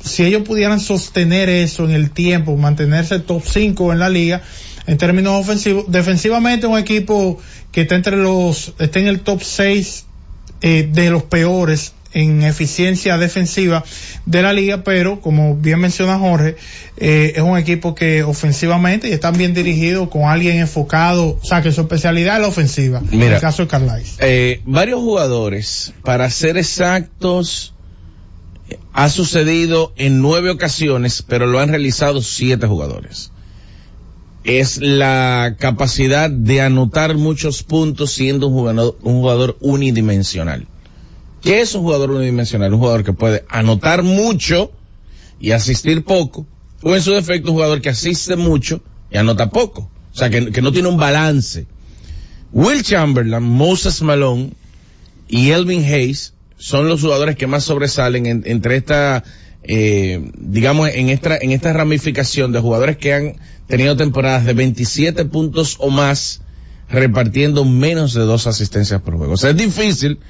si ellos pudieran sostener eso en el tiempo, mantenerse top 5 en la liga, en términos ofensivos, defensivamente un equipo que está entre los, está en el top 6 eh, de los peores en eficiencia defensiva de la liga, pero como bien menciona Jorge, eh, es un equipo que ofensivamente y está bien dirigido con alguien enfocado, o sea que su especialidad es la ofensiva. en el caso de Carlisle. Eh, varios jugadores, para ser exactos, ha sucedido en nueve ocasiones, pero lo han realizado siete jugadores. Es la capacidad de anotar muchos puntos siendo un jugador, un jugador unidimensional. ¿Qué es un jugador unidimensional? Un jugador que puede anotar mucho y asistir poco, o en su defecto un jugador que asiste mucho y anota poco. O sea, que, que no tiene un balance. Will Chamberlain, Moses Malone y Elvin Hayes son los jugadores que más sobresalen entre esta, eh, digamos, en esta, en esta ramificación de jugadores que han tenido temporadas de 27 puntos o más repartiendo menos de dos asistencias por juego. O sea, es difícil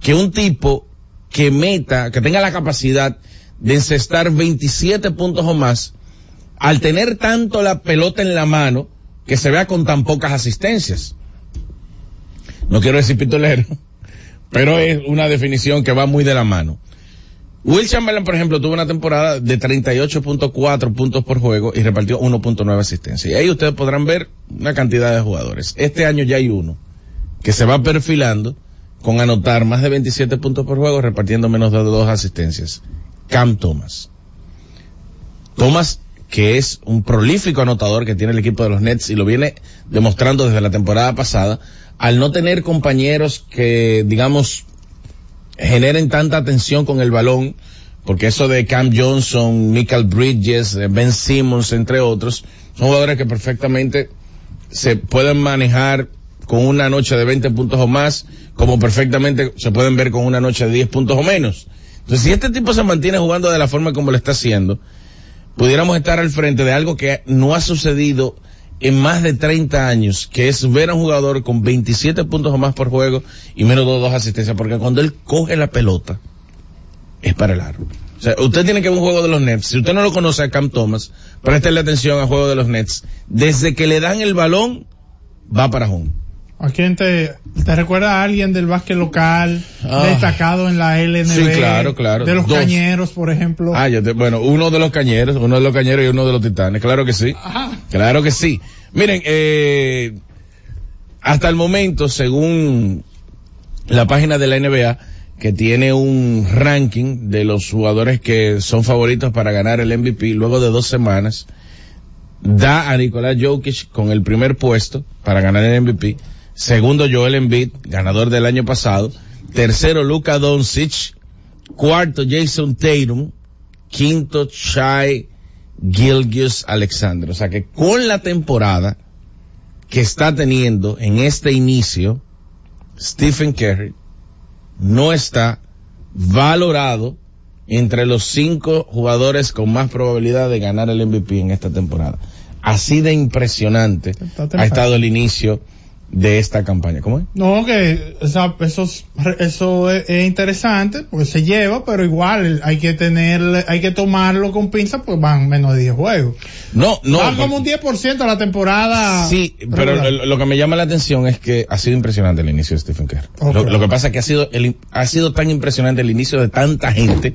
que un tipo que meta, que tenga la capacidad de encestar 27 puntos o más, al tener tanto la pelota en la mano, que se vea con tan pocas asistencias. No quiero decir pitolero, pero es una definición que va muy de la mano. Will Chamberlain, por ejemplo, tuvo una temporada de 38.4 puntos por juego y repartió 1.9 asistencias. Y ahí ustedes podrán ver una cantidad de jugadores. Este año ya hay uno que se va perfilando con anotar más de 27 puntos por juego repartiendo menos de dos asistencias. Cam Thomas. Thomas, que es un prolífico anotador que tiene el equipo de los Nets y lo viene demostrando desde la temporada pasada, al no tener compañeros que, digamos, generen tanta atención con el balón, porque eso de Cam Johnson, Michael Bridges, eh, Ben Simmons, entre otros, son jugadores que perfectamente se pueden manejar con una noche de 20 puntos o más, como perfectamente se pueden ver con una noche de 10 puntos o menos. Entonces, si este tipo se mantiene jugando de la forma como lo está haciendo, pudiéramos estar al frente de algo que no ha sucedido en más de 30 años, que es ver a un jugador con 27 puntos o más por juego y menos de dos asistencias, porque cuando él coge la pelota, es para el aro. O sea, usted tiene que ver un juego de los Nets. Si usted no lo conoce a Cam Thomas, préstele atención al juego de los Nets. Desde que le dan el balón, va para home. ¿A quién te, te recuerda a alguien del básquet local ah. destacado en la LNB? Sí, claro, claro. De los cañeros, por ejemplo. Ah, yo bueno, uno de los cañeros, uno de los cañeros y uno de los titanes, claro que sí. Claro que sí. Miren, eh, hasta el momento, según la página de la NBA, que tiene un ranking de los jugadores que son favoritos para ganar el MVP luego de dos semanas, da a Nicolás Jokic con el primer puesto para ganar el MVP Segundo, Joel Embiid, ganador del año pasado. Tercero, Luka Doncic. Cuarto, Jason Tatum. Quinto, Chai Gilgius Alexander. O sea que con la temporada que está teniendo en este inicio, Stephen Curry no está valorado entre los cinco jugadores con más probabilidad de ganar el MVP en esta temporada. Así de impresionante ha estado el inicio de esta campaña. ¿Cómo es? No, que eso, eso es, interesante, pues se lleva, pero igual hay que tener, hay que tomarlo con pinza, pues van menos de 10 juegos. No, no. Van como un 10% a la temporada. Sí, pero lo, que me llama la atención es que ha sido impresionante el inicio de Stephen Kerr. Lo, que pasa es que ha sido, el, ha sido tan impresionante el inicio de tanta gente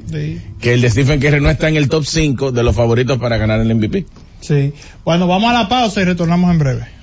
que el de Stephen Kerr no está en el top 5 de los favoritos para ganar el MVP. Sí. Bueno, vamos a la pausa y retornamos en breve.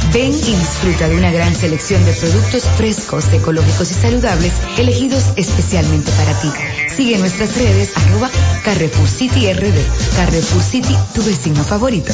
Ven y disfruta de una gran selección de productos frescos, ecológicos y saludables, elegidos especialmente para ti. Sigue nuestras redes arroba Carrefour City RD. Carrefour City, tu vecino favorito.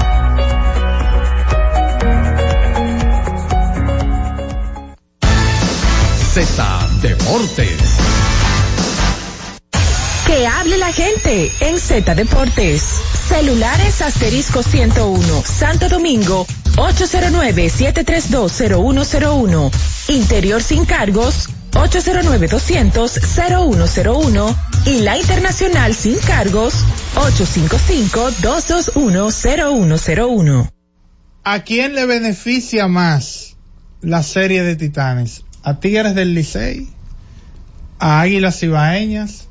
Z Deportes. Que hable la gente en Z Deportes. Celulares asterisco 101, Santo Domingo, 809-7320101. Interior sin cargos, 809-200-0101. Y la internacional sin cargos, 855-221-0101. ¿A quién le beneficia más la serie de Titanes? ¿A Tigres del Licey? ¿A Águilas Ibaeñas?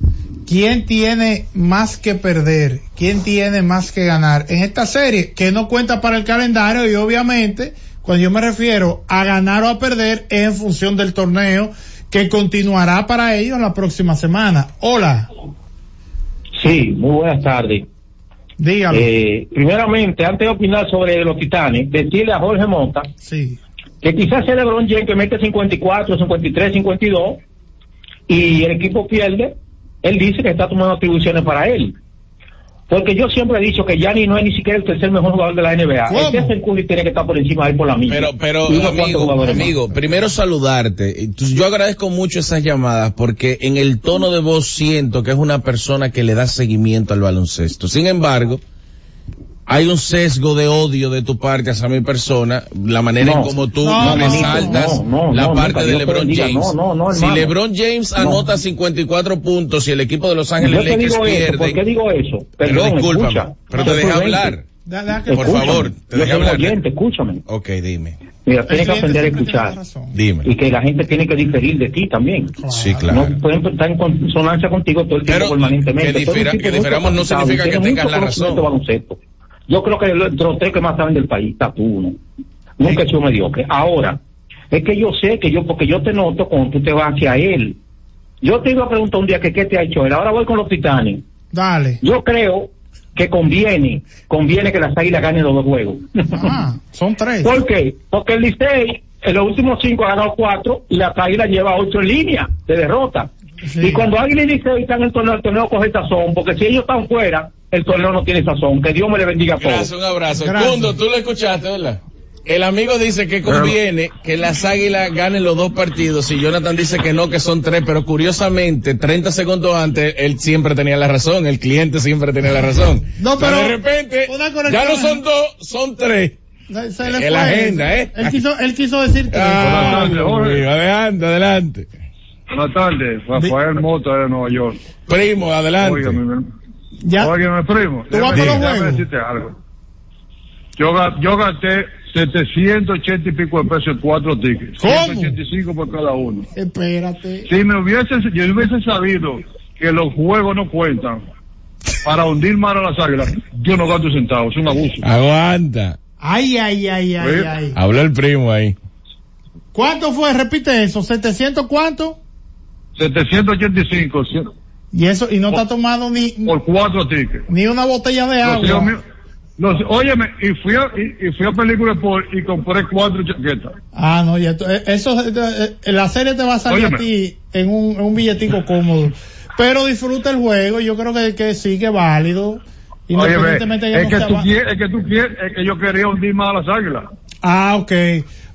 ¿Quién tiene más que perder? ¿Quién tiene más que ganar? En esta serie, que no cuenta para el calendario y obviamente, cuando yo me refiero a ganar o a perder, es en función del torneo que continuará para ellos la próxima semana. Hola, Sí, muy buenas tardes. dígalo. Eh, primeramente, antes de opinar sobre los titanes, decirle a Jorge Monta sí. Que quizás sea LeBron James que mete 54, 53, 52 y el equipo pierde, él dice que está tomando atribuciones para él. Porque yo siempre he dicho que Gianni no es ni siquiera el tercer mejor jugador de la NBA. ¿Cómo? El Stephen Curry tiene que estar por encima de él por la misma. Pero, pero, amigo, amigo, primero saludarte. Yo agradezco mucho esas llamadas porque en el tono de voz siento que es una persona que le da seguimiento al baloncesto. Sin embargo, hay un sesgo de odio de tu parte hacia mi persona, la manera en como tú No, resaltas no, no, la no, parte nunca, de LeBron. James. No, no, no, si hermano. LeBron James No. anota 54 puntos y el equipo de Los Ángeles Lakers digo eso, pierde, ¿por qué digo eso? pero discúlpame, escucha. pero te prudente. hablar. Da- da que- Por Escúchame. favor, te soy hablar. oyente, escúchame. Ok, dime, Mira, tienes que aprender a escuchar. dime. Y que la gente tiene que diferir de ti también. Sí, claro. No pueden estar en consonancia contigo todo el tiempo Pero permanentemente. que difiramos no significa que tengas la razón. baloncesto. Yo creo que los tres que más saben del país, está tú uno. Nunca he sido mediocre. Ahora, es que yo sé que yo, porque yo te noto cuando tú te vas hacia él. Yo te iba a preguntar un día que qué te ha hecho él. Ahora voy con los titanes. Dale. Yo creo que conviene, conviene que las águilas ganen los dos juegos. Ah, son tres. ¿Por qué? Porque el Licey en los últimos cinco ha ganado cuatro y la Águila lleva ocho en línea de derrota. Sí. Y cuando Águila y Licey están en el torneo, el torneo coge sazón, porque si ellos están fuera, el torneo no tiene sazón. Que Dios me le bendiga a Gracias, todos. un abrazo. Gracias. Cundo, tú lo escuchaste, ¿verdad? El amigo dice que conviene que las águilas ganen los dos partidos y Jonathan dice que no, que son tres, pero curiosamente, 30 segundos antes, él siempre tenía la razón, el cliente siempre tenía la razón. No, pero de repente, ya no son dos, son tres. Se- se le En fue la agenda, ¿eh? Él quiso, él quiso decir tres. Ah, adelante, adelante. Buenas tardes, Rafael Mota de Nueva York. Primo, adelante. Óigame, ya. óigame, primo. ¿Tú vas déjame- déjame decirte algo. Yo, yo gasté 780 y pico de pesos en cuatro tickets. ¿Cómo? 185 por cada uno. Espérate. Si me hubiese, yo hubiese sabido que los juegos no cuentan, para hundir más a las águilas, yo no gasto centavos, es un abuso. Aguanta. Ay, ay, ay, ay, ¿Eh? ay. Habló el primo ahí. ¿Cuánto fue? Repite eso. ¿700 cuánto? 785 cien- Y eso, y no te ha tomado ni, por cuatro tickets. ni una botella de Los agua. míos- los- óyeme, y fui a, y, y fui a película por y compré cuatro chaquetas. Ah, no, ya, tú- eh, eso, eh, eh, la serie te va a salir Óyeme. a ti en un, en un billetico cómodo. Pero disfruta el juego, yo creo que, que sí, que es válido. Ya es no que tú quieres, es que tú quieres, es que yo quería hundir más a las águilas. Ah, ok.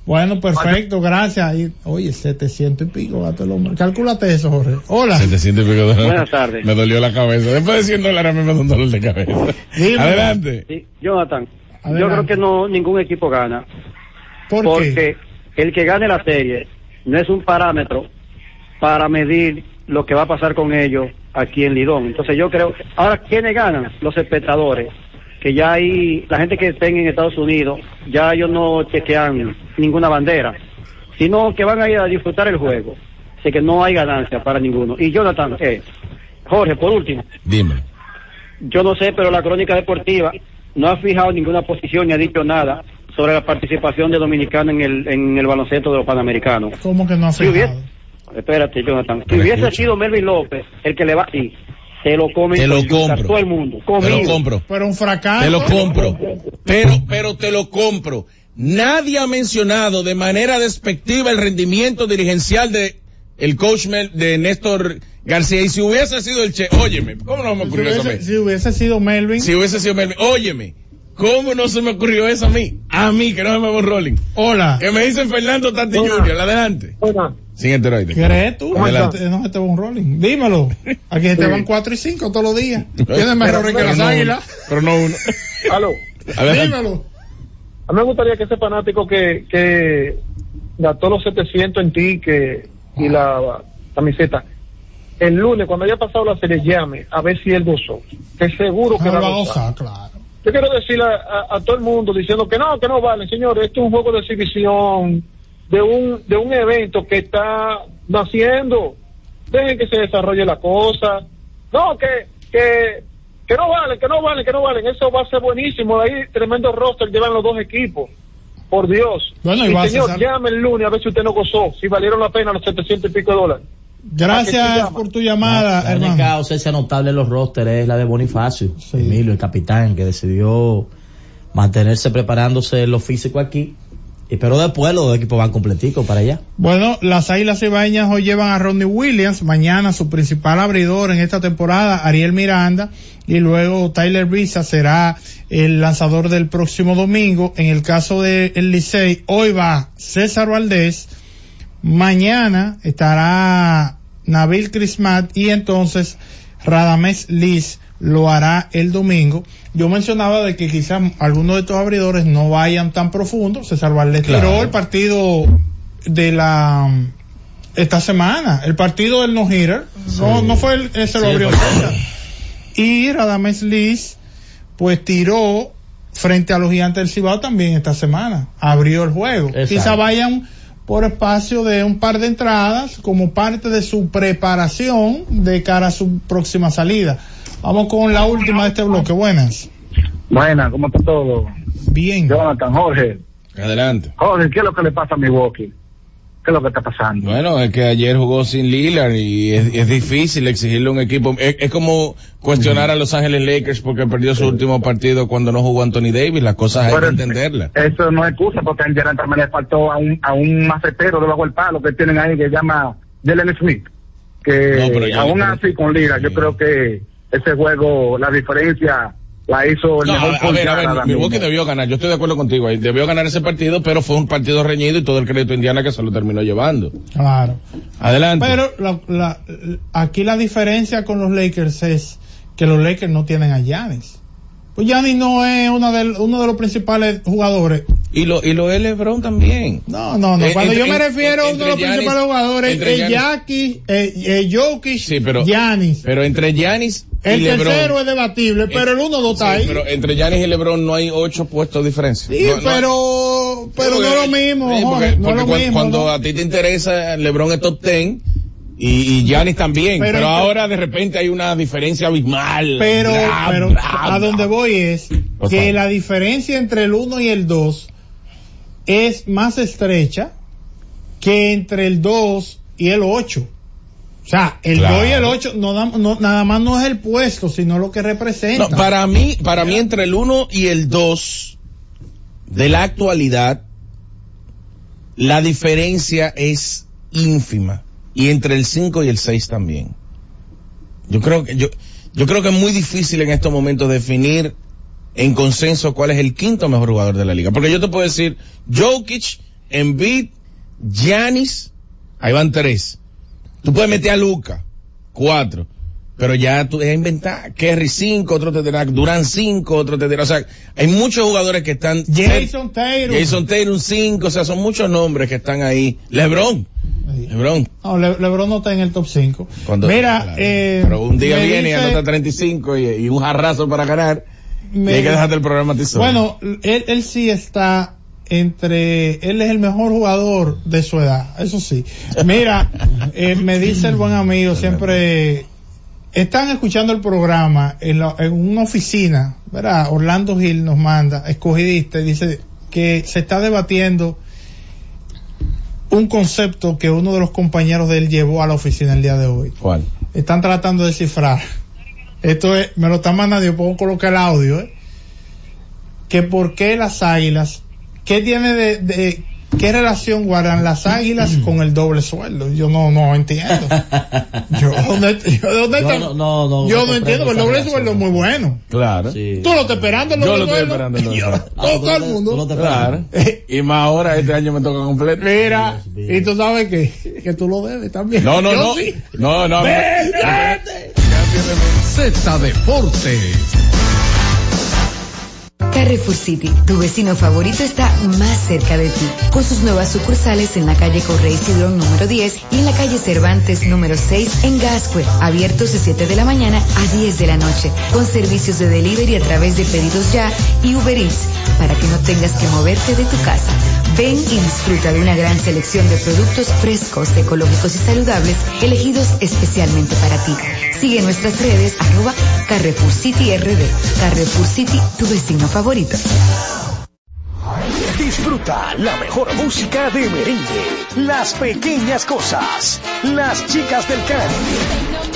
Bueno, perfecto, gracias. Y, oye, 700 y pico, gato el hombre. Calcúlate eso, Jorge. Hola. 700 y pico de dólares. Buenas tardes. Me dolió la cabeza. Después de 100 dólares a mí me da un dolor de cabeza. Dime. Adelante. Sí, Jonathan, Adelante. yo creo que no ningún equipo gana, ¿Por porque qué? el que gane la serie no es un parámetro para medir lo que va a pasar con ellos aquí en Lidón. Entonces yo creo, ahora, ¿quiénes ganan? Los espectadores, que ya hay, la gente que estén en Estados Unidos, ya ellos no chequean ninguna bandera, sino que van a ir a disfrutar el juego. Así que no hay ganancia para ninguno. Y Jonathan, eh, Jorge, por último, Dime. yo no sé, pero la crónica deportiva no ha fijado ninguna posición ni ha dicho nada sobre la participación de Dominicana en el, en el baloncesto de los Panamericanos. ¿Cómo que no ha Si hubiese, fijado? espérate, Jonathan, si hubiese escucho. sido Melvin López el que le va así, se lo comen Te lo compro. todo el mundo. Te lo compro. Pero un fracaso. Te lo compro. Pero, pero te lo compro. Nadie ha mencionado de manera despectiva el rendimiento dirigencial de el coach Mel- de Néstor García. Y si hubiese sido el Che, óyeme, ¿cómo no me Si ocurrió eso a mí? si hubiese sido Melvin. Si hubiese sido Melvin, óyeme, ¿cómo no se me ocurrió eso a mí? A mí, que no se me va rolling. Hola. Que me dicen Fernando Tati Junior, adelante. Sin esteroides. ¿Crees tú? Adelante. No se te va un rolling. Dímelo. Aquí se te van 4 y 5 todos los días. Tienes errores que Pero las no uno, águilas. Pero no uno. Aló. Dímelo. A mí me gustaría que ese fanático que, que gastó los 700 en ti que, y la camiseta, el lunes, cuando haya pasado la serie, llame a ver si él gozó. Que seguro que No va va a gozar, claro. Yo quiero decirle a, a- a todo el mundo diciendo que no, que no vale, señores, esto es un juego de exhibición de un, de un evento que está naciendo. Dejen que se desarrolle la cosa. No, que, que, que no valen, que no valen, que no valen. Eso va a ser buenísimo. Ahí tremendo roster llevan los dos equipos. Por Dios. Bueno, y y va a señor, llame el lunes a ver si usted no gozó, si valieron la pena los 700 y pico de dólares. Gracias por tu llamada, La única hermano. ausencia notable en los rosters es la de Bonifacio, Emilio, el capitán, que decidió mantenerse preparándose en lo físico aquí. Y pero después los equipos van completicos para allá. Bueno, las Águilas Ibañas hoy llevan a Ronnie Williams, mañana su principal abridor en esta temporada, Ariel Miranda, y luego Tyler Visa será el lanzador del próximo domingo. En el caso del el Licey, hoy va César Valdés, mañana estará Nabil Crismat y entonces Radamés Liz lo hará el domingo. Yo mencionaba de que quizás algunos de estos abridores no vayan tan profundo. César Valdés Claro. tiró el partido de la esta semana, el partido del no hitter. No, no fue el, ese lo abrió. Y Radamés Liz pues tiró frente a los gigantes del Cibao también esta semana. Abrió el juego. Exacto. Quizá vayan por espacio de un par de entradas como parte de su preparación de cara a su próxima salida. Vamos con la última de este bloque. Buenas. Buena, ¿cómo está todo? Bien. Jonathan, Jorge. Adelante. Jorge, ¿qué es lo que le pasa a Milwaukee? ¿Qué es lo que está pasando? Bueno, es que ayer jugó sin Lillard y es, es difícil exigirle a un equipo. Es, es como cuestionar a Los Ángeles Lakers porque perdió su último partido cuando no jugó Anthony Davis. Las cosas hay que entenderlas. Eso no es excusa porque a Indiana también le faltó a un, a un macetero debajo del palo que tienen ahí que se llama Jalen Smith. Que No, aún así con Liga, yo creo que ese juego, la diferencia la hizo el No, mejor a, ver, ver, Milwaukee debió ganar. Yo estoy de acuerdo contigo ahí. Debió ganar ese partido, pero fue un partido reñido y todo el crédito Indiana que se lo terminó llevando. Claro. Adelante. Pero la- la- aquí la diferencia con los Lakers es que los Lakers no tienen a Giannis. Pues Giannis no es una del- uno de los principales jugadores. y lo, y lo es LeBron también. No, no, no. Eh, Cuando entre- yo me refiero a uno de los Giannis- principales jugadores, entre es Giannis- Jackie, eh, eh, Jokic, Sí, pero, Giannis. pero entre Giannis El tercero es debatible, pero el uno no está Sí, ahí. pero entre Giannis y LeBron no hay ocho puestos de diferencia. Sí, No- pero, pero no es lo mismo, Jorge, porque- no es lo mismo. Cuando a ti te interesa LeBron es top ten Y, y Giannis también, Pero- pero, ahora de repente hay una diferencia abismal. Pero, Bla, pero bla, a donde voy es que la diferencia entre el 1 y el 2 es más estrecha que entre el 2 y el 8. O sea, el Claro. 2 y el 8 no, no- nada más no es el puesto, sino lo que representa. No, para mí, para mí entre el 1 y el 2 de la actualidad, la diferencia es ínfima. Y entre el 5 y el 6 también. Yo creo que, yo, yo creo que es muy difícil en estos momentos definir en consenso cuál es el quinto mejor jugador de la liga. Porque yo te puedo decir, Jokic, Embiid, Giannis, ahí van tres. Tú puedes meter a Luca, cuatro. Pero ya tú es inventar. Kerry 5, otro te dirá Durán 5, otro te dirá. O sea, hay muchos jugadores que están. Jason Taylor. Jason Taylor 5, o sea, son muchos nombres que están ahí. LeBron. LeBron. No, Le- LeBron no está en el top 5. Cuando- Mira, claro. eh, Pero un día viene y anota 35 y, y un jarrazo para ganar. me- y hay que dejarte el programa a ti solo. Bueno, él, él sí está entre, él es el mejor jugador de su edad, eso sí. Mira, eh, me dice el buen amigo, siempre están escuchando el programa en, la- en una oficina, ¿verdad? Orlando Gil nos manda, escogidista, y dice que se está debatiendo un concepto que uno de los compañeros de él llevó a la oficina el día de hoy. ¿Cuál? Están tratando de descifrar. Esto es, me lo está mandando, yo puedo colocar el audio, ¿eh? Que por qué las águilas, ¿qué tiene de, de- qué relación guardan las águilas con el doble sueldo? Yo no, no entiendo. Yo, ¿dónde, yo, no- no, no, yo no entiendo, pero el doble sueldo es muy bueno. Claro. Tú lo estás esperando, el Yo doble lo estoy sueldo? esperando. el Yo- doble. todo, todo el mundo. Claro. Y más ahora, este año me toca completo. Mira, y tú sabes que, que tú lo debes también. No, no, Yo no. sí. No, no. Z Deportes. Carrefour City, tu vecino favorito está más cerca de ti, con sus nuevas sucursales en la calle Correy Cidrón número 10 y en la calle Cervantes número 6 en Gascue, abiertos de 7 de la mañana a 10 de la noche, con servicios de delivery a través de pedidos ya y Uber Eats, para que no tengas que moverte de tu casa. Ven y disfruta de una gran selección de productos frescos, ecológicos y saludables, elegidos especialmente para ti. Sigue nuestras redes, arroba Carrefour City RD. Carrefour City, tu vecino favorito. Disfruta la mejor música de merengue, las pequeñas cosas, las chicas del Caribe.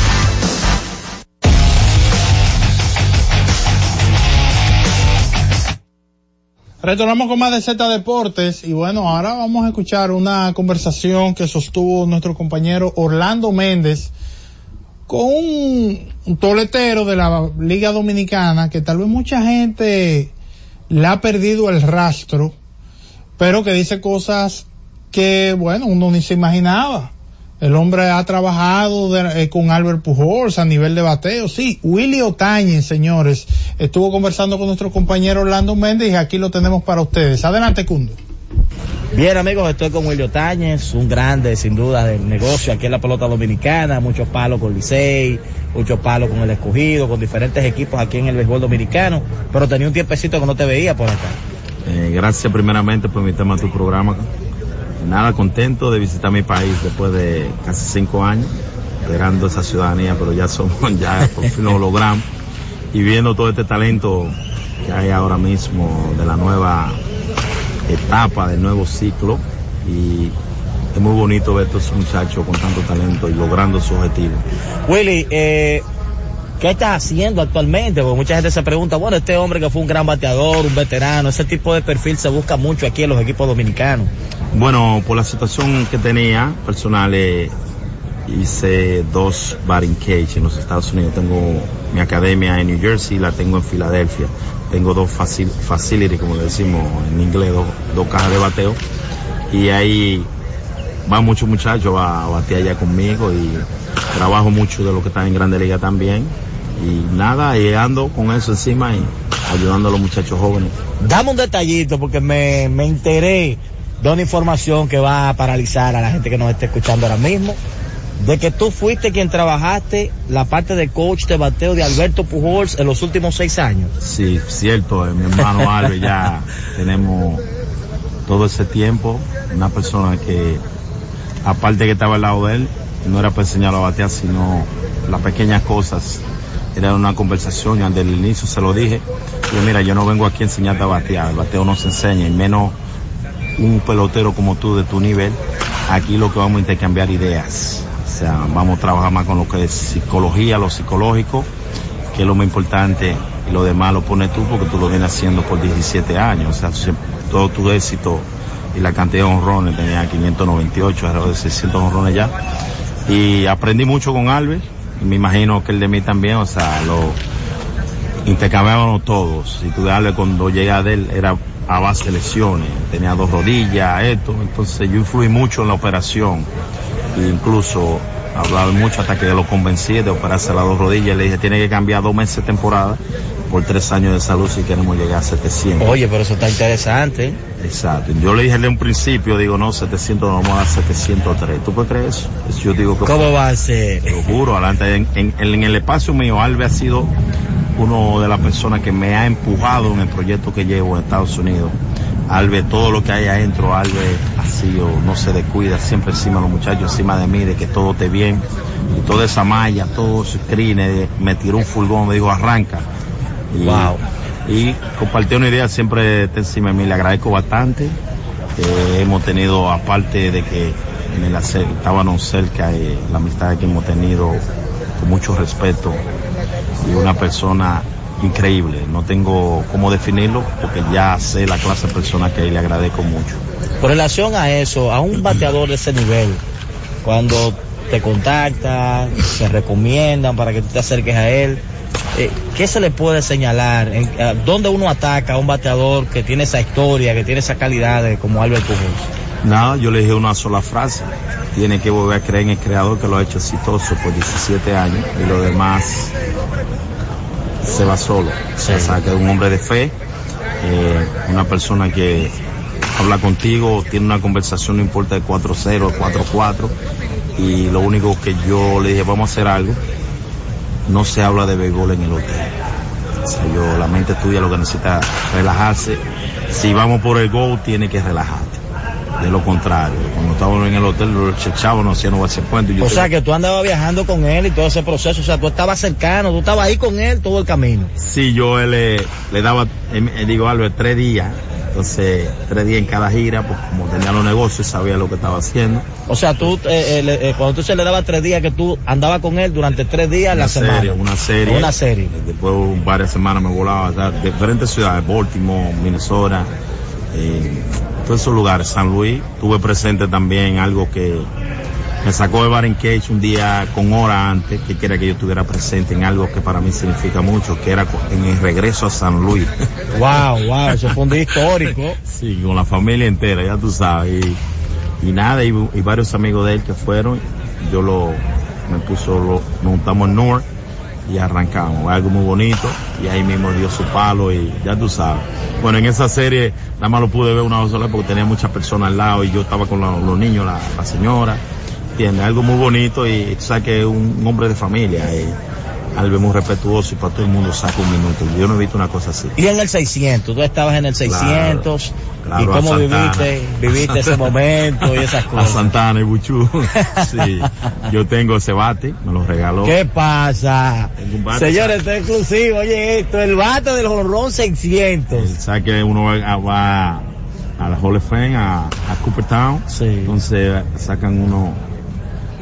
Retornamos con más de Z Deportes y bueno, ahora vamos a escuchar una conversación que sostuvo nuestro compañero Orlando Méndez con un, toletero de la Liga Dominicana que tal vez mucha gente le ha perdido el rastro, pero que dice cosas que bueno, uno ni se imaginaba. El hombre ha trabajado de- eh, con Albert Pujols a nivel de bateo. Sí, Willy Otañez, señores, estuvo conversando con nuestro compañero Orlando Méndez y aquí lo tenemos para ustedes. Adelante, Cundo. Bien amigos, estoy con Willy Otañez, un grande sin duda del negocio aquí en la pelota dominicana, muchos palos con Licey, muchos palos con el escogido, con diferentes equipos aquí en el béisbol dominicano, pero tenía un tiempecito que no te veía por acá. Eh, gracias primeramente por invitarme a tu programa. Nada contento de visitar mi país después de casi cinco años, esperando esa ciudadanía, pero ya somos, ya por fin lo logramos. Y viendo todo este talento que hay ahora mismo de la nueva etapa, del nuevo ciclo. Y es muy bonito ver a estos muchachos con tanto talento y logrando su objetivo. Willy, eh, ¿qué estás haciendo actualmente? Porque mucha gente se pregunta, bueno, este hombre que fue un gran bateador, un veterano, ese tipo de perfil se busca mucho aquí en los equipos dominicanos. Bueno, por la situación que tenía personal, eh, hice dos batting cage en los Estados Unidos. Tengo mi academia en New Jersey, la tengo en Filadelfia. Tengo dos facil facility, como le decimos en inglés, dos, dos cajas de bateo. Y ahí van muchos muchachos a batear allá conmigo y trabajo mucho de lo que está en Grande Liga también. Y nada, y ando con eso encima y ayudando a los muchachos jóvenes. Dame un detallito porque me, me enteré de una información que va a paralizar a la gente que nos está escuchando ahora mismo, de que tú fuiste quien trabajaste la parte de coach de bateo de Alberto Pujols en los últimos seis años. Sí, cierto, eh, mi hermano Albert ya tenemos todo ese tiempo, una persona que aparte que estaba al lado de él, no era para enseñarlo a batear, sino las pequeñas cosas. Era una conversación y desde el inicio se lo dije, yo mira, yo no vengo aquí a enseñarte a batear, el bateo no se enseña, y menos un pelotero como tú de tu nivel, aquí lo que vamos a intercambiar ideas. O sea, vamos a trabajar más con lo que es psicología, lo psicológico, que es lo más importante, y lo demás lo pones tú porque tú lo vienes haciendo por 17 años. O sea, todo tu éxito y la cantidad de honrones, tenía 598, alrededor de 600 honrones ya. Y aprendí mucho con Albert, me imagino que el de mí también, o sea, lo intercambiábamos todos. Y tú de Albert cuando llega de él era a base de lesiones, tenía dos rodillas, esto, entonces yo influí mucho en la operación, e incluso hablaba mucho hasta que lo convencí de operarse las dos rodillas, le dije tiene que cambiar dos meses de temporada por tres años de salud si queremos llegar a 700. Oye, pero eso está interesante. Exacto. Yo le dije desde un principio, digo, no, 700 no vamos a dar 703. ¿Tú puedes creer eso? Yo digo que... ¿Cómo va a ser? Te lo juro, adelante. En, en- en el espacio mío, Alve ha sido uno de las personas que me ha empujado en el proyecto que llevo en Estados Unidos. Alve, todo lo que hay adentro, Alve ha sido, no se descuida, siempre encima de los muchachos, encima de mí, de que todo esté bien. Y toda esa malla, todos esos screens, me tiró un furgón, me dijo, arranca. Y, Wow. y compartió una idea, siempre está encima de mí, le agradezco bastante. Eh, hemos tenido, aparte de que en el hacer, estábamos cerca, eh, la amistad que hemos tenido con mucho respeto y una persona increíble. No tengo cómo definirlo porque ya sé la clase de persona que hay, le agradezco mucho. Con relación a eso, a un bateador de ese nivel, cuando te contactan, se recomiendan para que tú te acerques a él, eh, ¿qué se le puede señalar? ¿En, a ¿Dónde uno ataca a un bateador que tiene esa historia, que tiene esa calidad de- como Albert Pujols? Nada, yo le dije una sola frase. Tiene que volver a creer en el creador que lo ha hecho exitoso por 17 años y lo demás se va solo. O sea, que es un hombre de fe, eh, una persona que habla contigo, tiene una conversación, no importa de 4-0, 4-4, y lo único que yo le dije, vamos a hacer algo, no se habla de béisbol en el hotel. Yo, la mente tuya lo que necesita relajarse. Si vamos por el gol, tiene que relajarte. De lo contrario, cuando estábamos en el hotel, los chechábamos, nos hacían hacia puente. y yo O sea, que tú andabas viajando con él y todo ese proceso. O sea, tú estabas cercano, tú estabas ahí con él todo el camino. Sí, yo él, le, le daba, eh, eh, digo, Albert, tres días. Entonces, tres días en cada gira, pues como tenía los negocios, sabía lo que estaba haciendo. O sea, tú, eh, eh, eh, cuando tú se le dabas tres días, que tú andabas con él durante tres días la Una semana. serie, una serie. Una serie. Después varias semanas me volaba a diferentes ciudades, Baltimore, Minnesota, eh, todos esos lugares, San Luis. Tuve presente también algo que me sacó de Cage un día con hora antes, que quería que yo estuviera presente en algo que para mí significa mucho, que era en el regreso a San Luis. Wow, wow, eso fue un día histórico. Sí, con la familia entera, ya tú sabes. Y, y nada, y, y varios amigos de él que fueron, yo lo, me puso, lo, nos juntamos en Newark y arrancamos. Algo muy bonito y ahí mismo dio su palo y ya tú sabes. Bueno, en esa serie nada más lo pude ver una vez sola porque tenía muchas personas al lado y yo estaba con los niños, la, señora. ¿Entiendes? Algo muy bonito y tú sabes que es un hombre de familia. Y, Albe muy respetuoso y para todo el mundo saca un minuto. Yo no he visto una cosa así. Y en el 600, tú estabas en el 600. claro, ¿Y cómo a Santana. viviste, viviste ese momento y esas A cosas? Santana y Buchú. sí. Yo tengo ese bate, me lo regaló. ¿Qué pasa? Tengo un bate, Señores, esto es exclusivo. Oye, esto, el bate del jonrón 600. ¿Sabes que uno va, va a la Hall of Fame, a, a Cooperstown? Entonces sacan uno,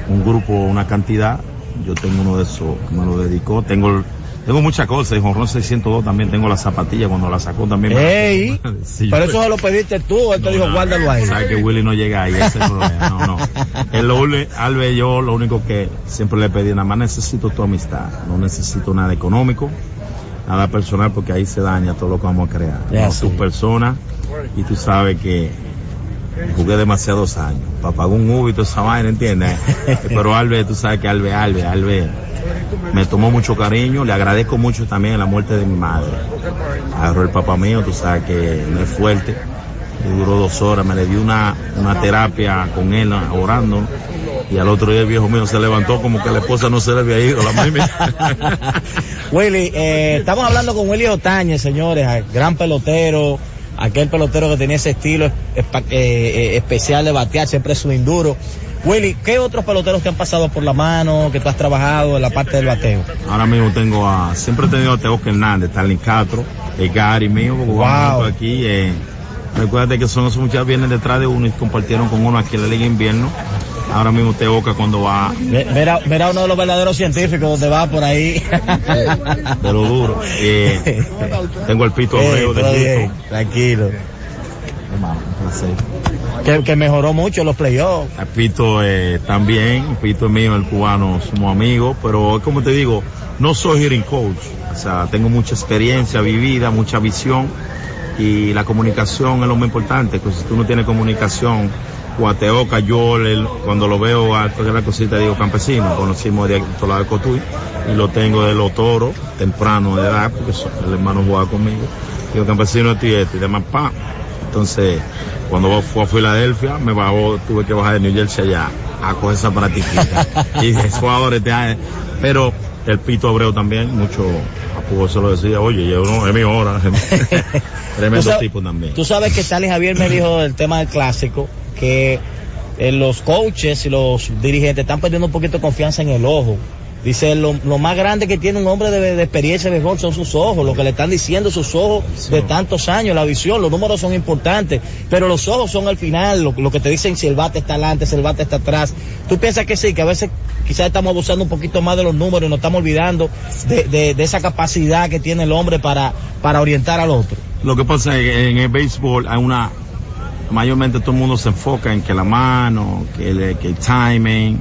un grupo, una cantidad. Yo tengo uno de esos que me lo dedicó. Tengo el- tengo muchas cosas. El jonrón 602 también tengo la zapatilla cuando la sacó también. la- Ey, Sí, pero yo- eso se lo pediste tú, él te dijo, guárdalo ahí. Sabes que Willy no llega ahí, ese es el problema. No, no. El Albe, yo lo único que siempre le pedí, nada más necesito tu amistad. No necesito nada económico, nada personal, porque ahí se daña todo lo que vamos a crear. Ya, No, sí. tu persona, y tú sabes que jugué demasiados años. Para pagar un Uber y toda esa vaina, ¿entiendes? Pero Albe, tú sabes que Albe, Albe, Albe me tomó mucho cariño, le agradezco mucho también la muerte de mi madre. Agarró el papá mío, tú sabes que no es fuerte, duró dos horas, me le dio una, una terapia con él orando. Y al otro día el viejo mío se levantó como que la esposa no se le había ido, la mami. Willy, eh, estamos hablando con Willy Otañez, señores, a- gran pelotero, aquel pelotero que tenía ese estilo eh, eh, especial de batear, siempre es un duro. Willy, ¿qué otros peloteros te han pasado por la mano, que tú has trabajado en la parte del bateo? Ahora mismo tengo a, siempre he tenido a Teo Hernández, Starling Castro, el Gary mío, Wow. aquí, eh, recuérdate que son esos muchachos vienen detrás de uno y compartieron con uno aquí en la Liga Invierno. Ahora mismo Teoca cuando va Ve- Verá, verá uno de los verdaderos científicos donde va por ahí. de lo duro. Eh, tengo el Pito Eh, Abreu de todo bien, Houston. tranquilo. Que, que mejoró mucho los playoffs. A Pito eh, también, Pito es mío, el cubano, somos amigos, pero como te digo, no soy hitting coach, o sea, tengo mucha experiencia vivida, mucha visión y la comunicación es lo más importante, que si tú no tienes comunicación, Guateoca, yo cuando lo veo a toda la cosita digo campesino, conocimos de toda la de Cotuí y lo tengo de los toros, temprano de edad, porque el hermano jugaba conmigo, digo campesino y este y demás, pa. Entonces, cuando fui a Filadelfia, me bajó, tuve que bajar de New Jersey allá a coger esa practiquita. y es jugador este año. Pero el Pito Abreu también, mucho apoyo se lo decía, oye, yo no, es mi hora. Tremendo tipo también. Tú sabes que Stanley Javier me dijo del tema del clásico, que eh, los coaches y los dirigentes están perdiendo un poquito de confianza en el ojo. Dice, lo, lo más grande que tiene un hombre de, de experiencia de béisbol son sus ojos, lo que le están diciendo sus ojos de tantos años, la visión, los números son importantes, pero los ojos son al final, lo, lo que te dicen si el bate está adelante, si el bate está atrás. Tú piensas que sí, que a veces quizás estamos abusando un poquito más de los números y nos estamos olvidando de, de- de esa capacidad que tiene el hombre para, para orientar al otro. Lo que pasa es que en el béisbol hay una, mayormente todo el mundo se enfoca en que la mano, que el, que el timing,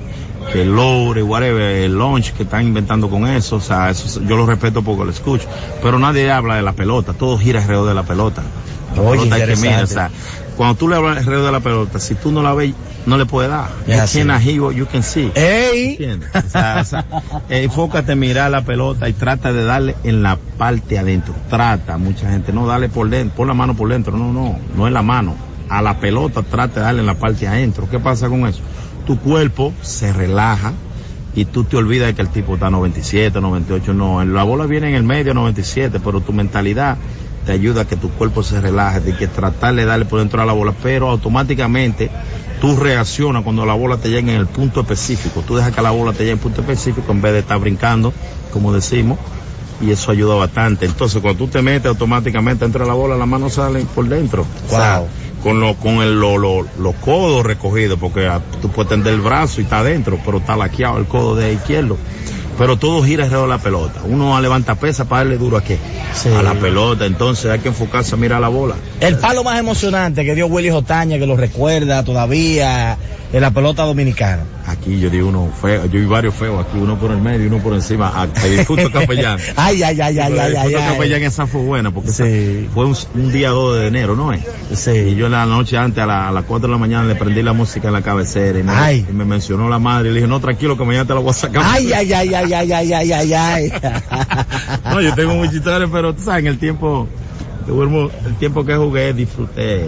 que el load, whatever, el launch que están inventando con eso, o sea, eso yo lo respeto porque lo escucho, pero nadie habla de la pelota, todo gira alrededor de la pelota. La Oye, pelota que mirar, o sea, cuando tú le hablas alrededor de la pelota, si tú no la ves, no le puedes dar. Es You hear what you can see. ¡Ey! ¿Entiendes? O sea, o sea, eh, enfócate en mirar la pelota y trata de darle en la parte adentro. Trata, mucha gente, no dale por dentro, pon la mano por dentro. No, no, no es la mano. A la pelota trata de darle en la parte adentro. ¿Qué pasa con eso? Tu cuerpo se relaja, y tú te olvidas de que el tipo está 97, 98, no, la bola viene en el medio 97, pero tu mentalidad te ayuda a que tu cuerpo se relaje, de que tratar de darle por dentro a la bola, pero automáticamente tú reaccionas cuando la bola te llega en el punto específico, tú dejas que la bola te llegue en el punto específico en vez de estar brincando, como decimos, y eso ayuda bastante. Entonces, cuando tú te metes automáticamente entra la bola, las manos salen por dentro. Sea, con lo, con el, lo- lo- los codos recogidos, porque tú puedes tender el brazo y está adentro, pero está laqueado el codo de izquierdo. Pero todo gira alrededor de la pelota. Uno levanta pesa para darle duro a qué? A la pelota. Entonces hay que enfocarse a mirar la bola. El palo más emocionante que dio Willy Jotaña, que lo recuerda todavía en la pelota dominicana. Aquí yo digo uno feo, yo vi varios feos aquí, uno por el medio y uno por encima. A, a Difunto Capellán. Ay, ay, ay, ay, ay, ay, ay. Capellán esa fue buena porque esa fue un, un día 2 de enero, ¿no es? Sí. Y yo la noche antes a, la- a las 4 de la mañana le prendí la música en la cabecera y me, Ay. y me mencionó la madre y le dije, no, tranquilo que mañana te la voy a sacar. Ay, ay, ay, ay, ay, ay, ay, ay, ay. No, yo tengo historias, pero tú sabes, en el tiempo, el tiempo que jugué disfruté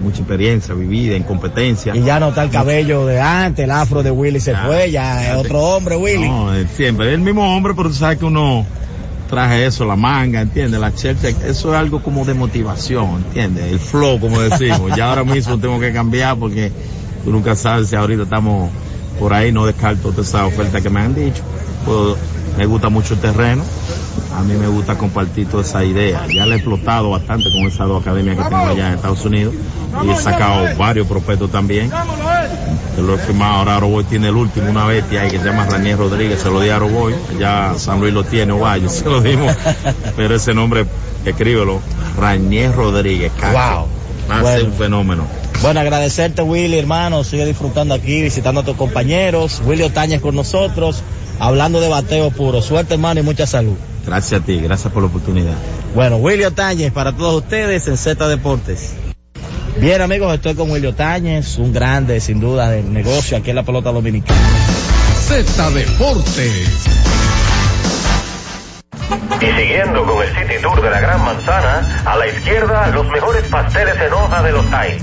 mucha experiencia vivida en competencia. Y ya no está el cabello de antes, el afro de Willy se fue, ya es otro hombre, Willy. No, eh, siempre, es el mismo hombre, pero tú sabes que uno traje eso, la manga, ¿entiendes? La chercha, eso es algo como de motivación, ¿entiendes? El flow, como decimos. ya ahora mismo tengo que cambiar porque tú nunca sabes si ahorita estamos por ahí, no descarto todas esas ofertas que me han dicho. Pues, me gusta mucho el terreno, a mí me gusta compartir toda esa idea. Ya le he explotado bastante con esas dos academias que tengo allá en Estados Unidos y he sacado varios prospectos también. Que lo he firmado ahora Aroboy tiene el último, una bestia ahí que se llama Ranier Rodríguez, se lo di a Aroboy, ya San Luis lo tiene, Ovalle, se lo dimos, pero ese nombre, escríbelo, Ranier Rodríguez, cacho. Wow. Bueno. ser un fenómeno. Bueno, agradecerte, Willy, hermano. Sigue disfrutando aquí, visitando a tus compañeros. Willy Otañez con nosotros, hablando de bateo puro. Suerte, hermano, y mucha salud. Gracias a ti, gracias por la oportunidad. Bueno, Willy Otañez para todos ustedes en Z Deportes. Bien, amigos, estoy con Willy Otañez, un grande, sin duda, del negocio aquí en la pelota dominicana. Z Deportes. Y siguiendo con el City Tour de la Gran Manzana, a la izquierda los mejores pasteles en hoja de los Times.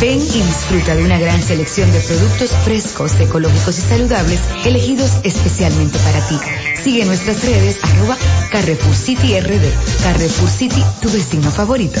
Ven y disfruta de una gran selección de productos frescos, ecológicos y saludables, elegidos especialmente para ti. Sigue nuestras redes, arroba Carrefour City RD. Carrefour City, tu destino favorito.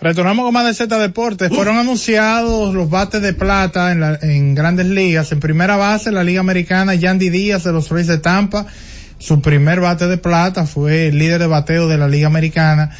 Retornamos con más de Z Deportes. Fueron anunciados los bates de plata en, la- en grandes ligas. En primera base, la Liga Americana, Yandy Díaz de los Reyes de Tampa. Su primer bate de plata fue el líder de bateo de la Liga Americana.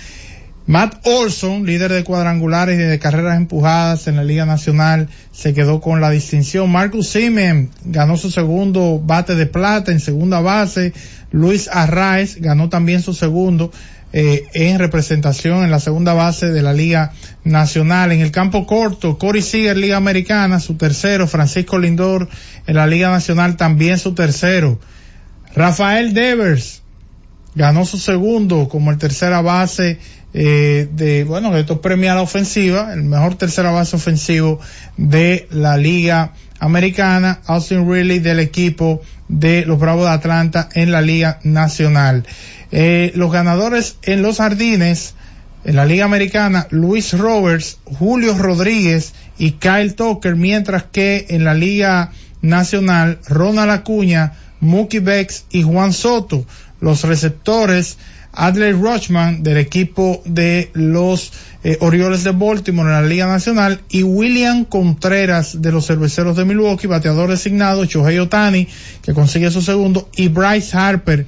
Matt Olson, líder de cuadrangulares y de carreras empujadas en la Liga Nacional, se quedó con la distinción. Marcus Simen ganó su segundo bate de plata en segunda base. Luis Arraez ganó también su segundo eh, en representación en la segunda base de la Liga Nacional. En el campo corto, Corey Seager, Liga Americana, su tercero. Francisco Lindor en la Liga Nacional, también su tercero. Rafael Devers ganó su segundo como el tercera base eh, de, bueno, esto premia la ofensiva, el mejor tercera base ofensivo de la Liga Americana, Austin Riley del equipo de los Bravos de Atlanta en la Liga Nacional. Eh, los ganadores en los jardines, en la Liga Americana, Luis Roberts, Julio Rodríguez y Kyle Tucker, mientras que en la Liga Nacional, Ronald Acuña, Mookie Becks y Juan Soto. Los receptores, Adley Rochman del equipo de los eh, Orioles de Baltimore en la Liga Nacional y William Contreras de los Cerveceros de Milwaukee, bateador designado, Shohei Otani, que consigue su segundo, y Bryce Harper,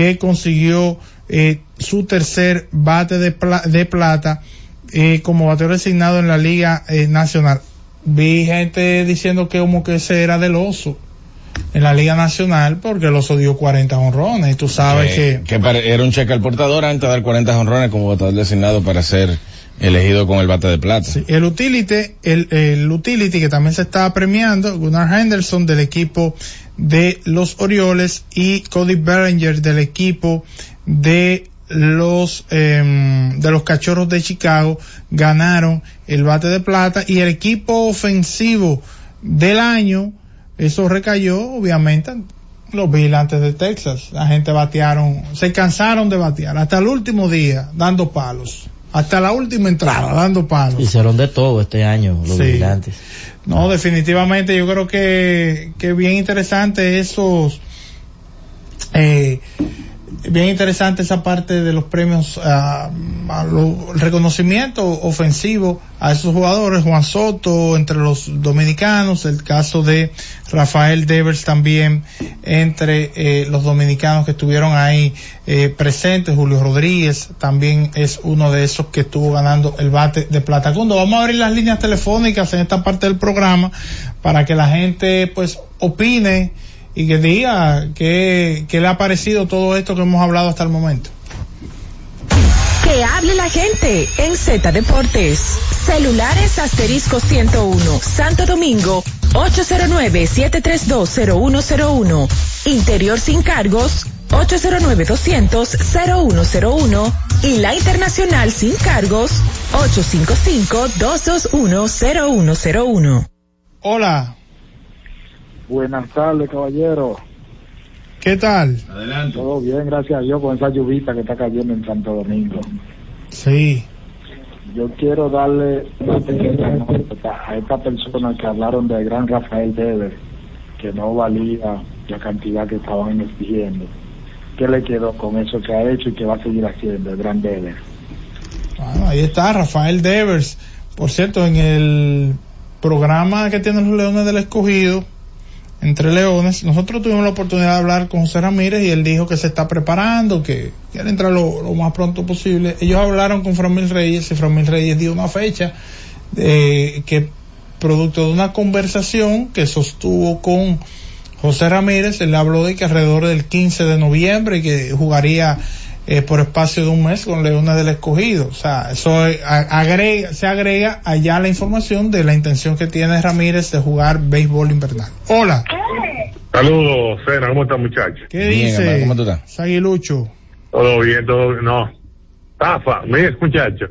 que consiguió eh, su tercer bate de, pla- de plata eh, como bateador designado en la Liga eh, Nacional. Vi gente diciendo que como que ese era del oso en la Liga Nacional porque el oso dio 40 honrones y tú sabes que era un cheque al portador antes de dar 40 honrones como bateador designado para ser elegido con el bate de plata. el utility, el, el utility que también se está premiando, Gunnar Henderson del equipo de los Orioles y Cody Bellinger del equipo de los em, de los cachorros de Chicago ganaron el bate de plata y el equipo ofensivo del año eso recayó obviamente en los vigilantes de Texas la gente batearon se cansaron de batear hasta el último día dando palos hasta la última entrada dando palos Hicieron de todo este año los Sí. vigilantes. no, definitivamente yo creo que, que bien interesante esos, eh, bien interesante esa parte de los premios, ah, a lo- el reconocimiento ofensivo a esos jugadores, Juan Soto entre los dominicanos, el caso de Rafael Devers también entre eh, los dominicanos que estuvieron ahí eh, presentes, Julio Rodríguez también es uno de esos que estuvo ganando el bate de plata. Cuando vamos a abrir las líneas telefónicas en esta parte del programa para que la gente pues opine y que diga qué, qué le ha parecido todo esto que hemos hablado hasta el momento. Que hable la gente en Z Deportes. Celulares asterisco 101, Santo Domingo, 809-7320101. Interior sin cargos, 809-200-0101. Y la internacional sin cargos, 855-221-0101. Hola, Buenas tardes, caballero. ¿qué tal? Adelante. Todo bien, gracias a Dios, con esa lluvita que está cayendo en Santo Domingo. Sí. Yo quiero darle una pequeña nota a esta persona que hablaron del gran Rafael Dever, que no valía la cantidad que estaban exigiendo. qué le quedó con eso que ha hecho y que va a seguir haciendo el gran Devers. Bueno, ahí está Rafael Devers. Por cierto, en el programa que tienen los Leones del Escogido, entre Leones, nosotros tuvimos la oportunidad de hablar con José Ramírez y él dijo que se está preparando, que quiere entrar lo, más pronto posible. Ellos hablaron con Framil Reyes y Framil Reyes dio una fecha que producto de una conversación que sostuvo con José Ramírez, él habló de que alrededor del 15 de noviembre que jugaría eh, por espacio de un mes con Leones del Escogido. O sea, eso eh, agrega, se agrega allá la información de la intención que tiene Ramírez de jugar béisbol invernal. Hola, Saludos, Cena, ¿cómo está muchacho? ¿qué dice? Saguilucho. Todo bien, todo bien. No. Tafa, mire, muchacho.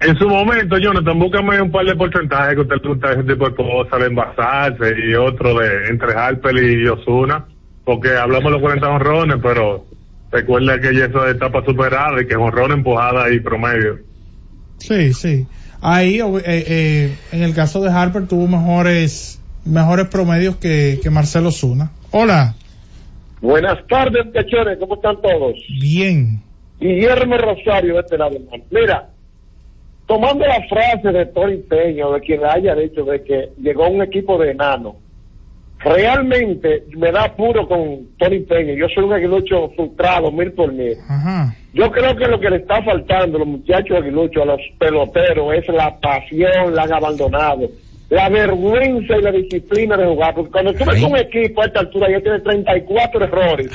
En su momento, Jonathan, búscame un par de porcentajes que usted le gusta ese tipo de cosas, de envasarse y otro de entre Harper y Osuna, porque hablamos de los 40 honrones, pero recuerda que ya esa etapa superada y que honrón empujada y promedio. Sí, sí. Ahí, eh, eh, en el caso de Harper, tuvo mejores, mejores promedios que, que Marcelo Zuna. Hola, Buenas tardes, muchachones, ¿cómo están todos? bien. Guillermo Rosario de este lado, hermano. Mira, tomando la frase de Tony Peña, de quien haya dicho de que llegó un equipo de enanos, realmente me da apuro con Tony Peña. Yo soy un aguilucho frustrado, mil por mil. Ajá. Yo creo que lo que le está faltando a los muchachos aguiluchos, a los peloteros, es la pasión, la han abandonado. La vergüenza y la disciplina de jugar. Porque cuando tú ves un equipo a esta altura ya tiene 34 errores,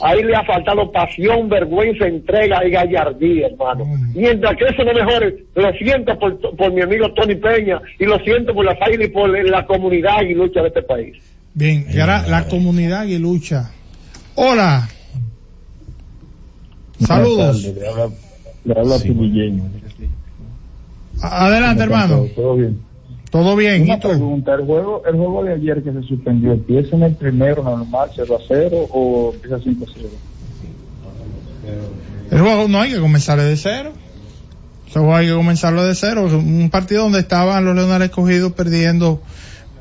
ahí le ha faltado pasión, vergüenza, entrega y gallardía, hermano. Mientras que eso no mejore, lo siento por, por mi amigo Tony Peña y lo siento por las águilas y por la comunidad aguilucha de este país. Bien, y ahora la comunidad que lucha. Hola. Saludos. Le habla, le habla. A- Adelante, hermano. Todo bien. Todo bien. Una ¿Y tú? pregunta, ¿el juego, ¿el juego de ayer que se suspendió empieza en el primero normal 0 a 0 o empieza 5 a 0? El juego no hay que comenzarlo de cero. Ese juego hay que comenzarlo de cero. Un partido donde estaban los Leones escogidos perdiendo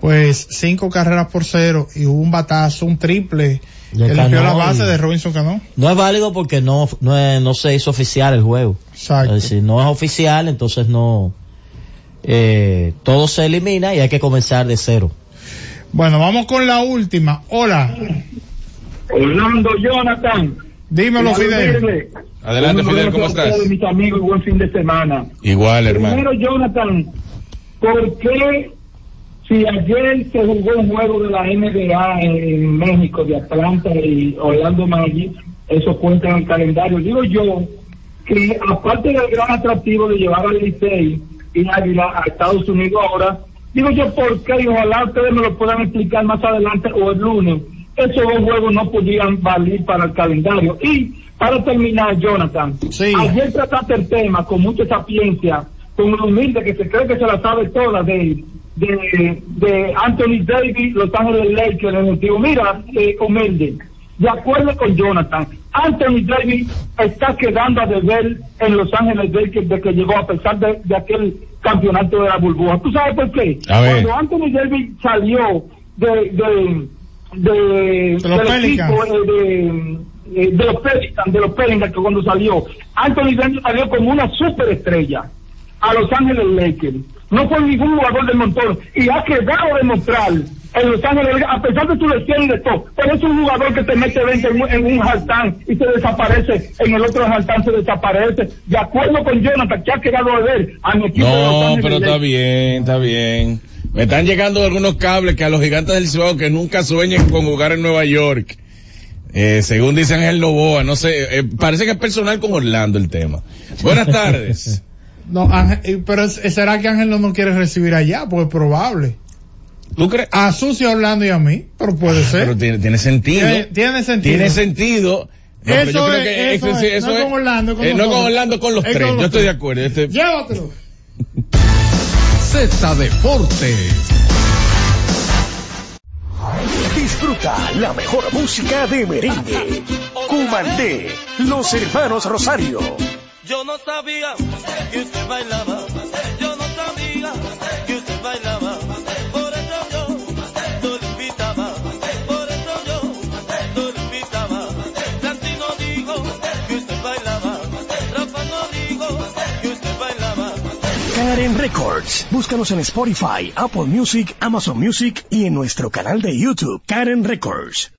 pues cinco carreras por cero y hubo un batazo, un triple De que limpió la base de Robinson Cano. No es válido porque no, no, es- no se hizo oficial el juego. Exacto. Es decir, no es oficial, entonces no, eh, todo se elimina y hay que comenzar de cero. Bueno, vamos con la última. Hola. Orlando Jonathan. Dímelo, Fidel. Adelante, Fidel, ¿cómo a estás? mis amigos, y buen fin de semana. Igual, hermano. Primero, Jonathan, ¿por qué si ayer se jugó un juego de la NBA en México, de Atlanta y Orlando Magic, eso cuenta en el calendario? Digo yo que aparte del gran atractivo de llevar al Licey y Águila a Estados Unidos ahora, digo yo por qué, y ojalá ustedes me lo puedan explicar más adelante o el lunes, esos dos juegos no podían valer para el calendario. Y para terminar, Jonathan, ayer trataste el tema con mucha sapiencia, con lo humilde que se cree que se la sabe toda de, de, de Anthony Davis, Los Ángeles Lakers, en el tío. Mira, eh, humilde, de acuerdo con Jonathan, Anthony Davis está quedando a deber en Los Ángeles Lakers de que llegó a pesar de, de aquel campeonato de la burbuja. ¿Tú sabes por qué? A ver. Cuando Anthony Davis salió de, de, de, De los equipo, eh, de, eh, de los Pelicans, de los Pelicans, que cuando salió, Anthony Davis salió como una superestrella a Los Ángeles Lakers. No fue ningún jugador del montón y ha quedado demostrar en Los Ángeles a pesar de su lesión de todo, pero es un jugador que te mete 20 en un, haltán y se desaparece, en el otro haltán se desaparece. De acuerdo con Jonathan, que ha quedado a ver a mi equipo de Los No, Ángeles pero está bien, está bien. Me están llegando algunos cables que a los gigantes del Cibao que nunca sueñen con jugar en Nueva York. Eh, según dice Ángel Novoa, no sé, eh, parece que es personal con Orlando el tema. Buenas tardes. No, Ángel- pero será que Ángel no nos quiere recibir allá, pues es probable. ¿Tú crees? A Susi a Orlando y a mí, pero puede ser. Pero tiene, tiene sentido. Tiene, tiene sentido. Tiene sentido. No, Eso yo creo es- que eso es. No con Orlando, con eh, no con Orlando, con los Es tres. con los yo estoy de acuerdo. Este- Llévatelo. Z Deportes. Disfruta la mejor música de merengue. Cumandé, los hermanos Rosario. Yo no sabía que usted bailaba. Yo no sabía que usted bailaba. Por eso yo no lo invitaba. Por eso yo no lo invitaba. Santi no dijo que usted bailaba. Rafa no dijo que usted bailaba. Karen Records. Búscanos en Spotify, Apple Music, Amazon Music y en nuestro canal de YouTube, Karen Records.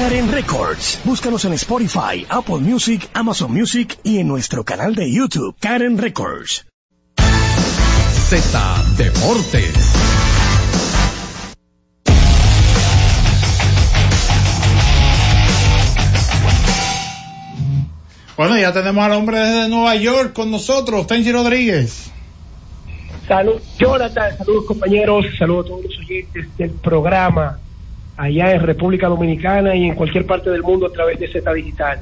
Karen Records. Búscanos en Spotify, Apple Music, Amazon Music y en nuestro canal de YouTube, Karen Records. Z Deportes. Bueno, ya tenemos al hombre desde Nueva York con nosotros, Tenchi Rodríguez. Salud, Jonathan, saludos compañeros, saludos a todos los oyentes del programa allá en República Dominicana y en cualquier parte del mundo a través de Z Digital.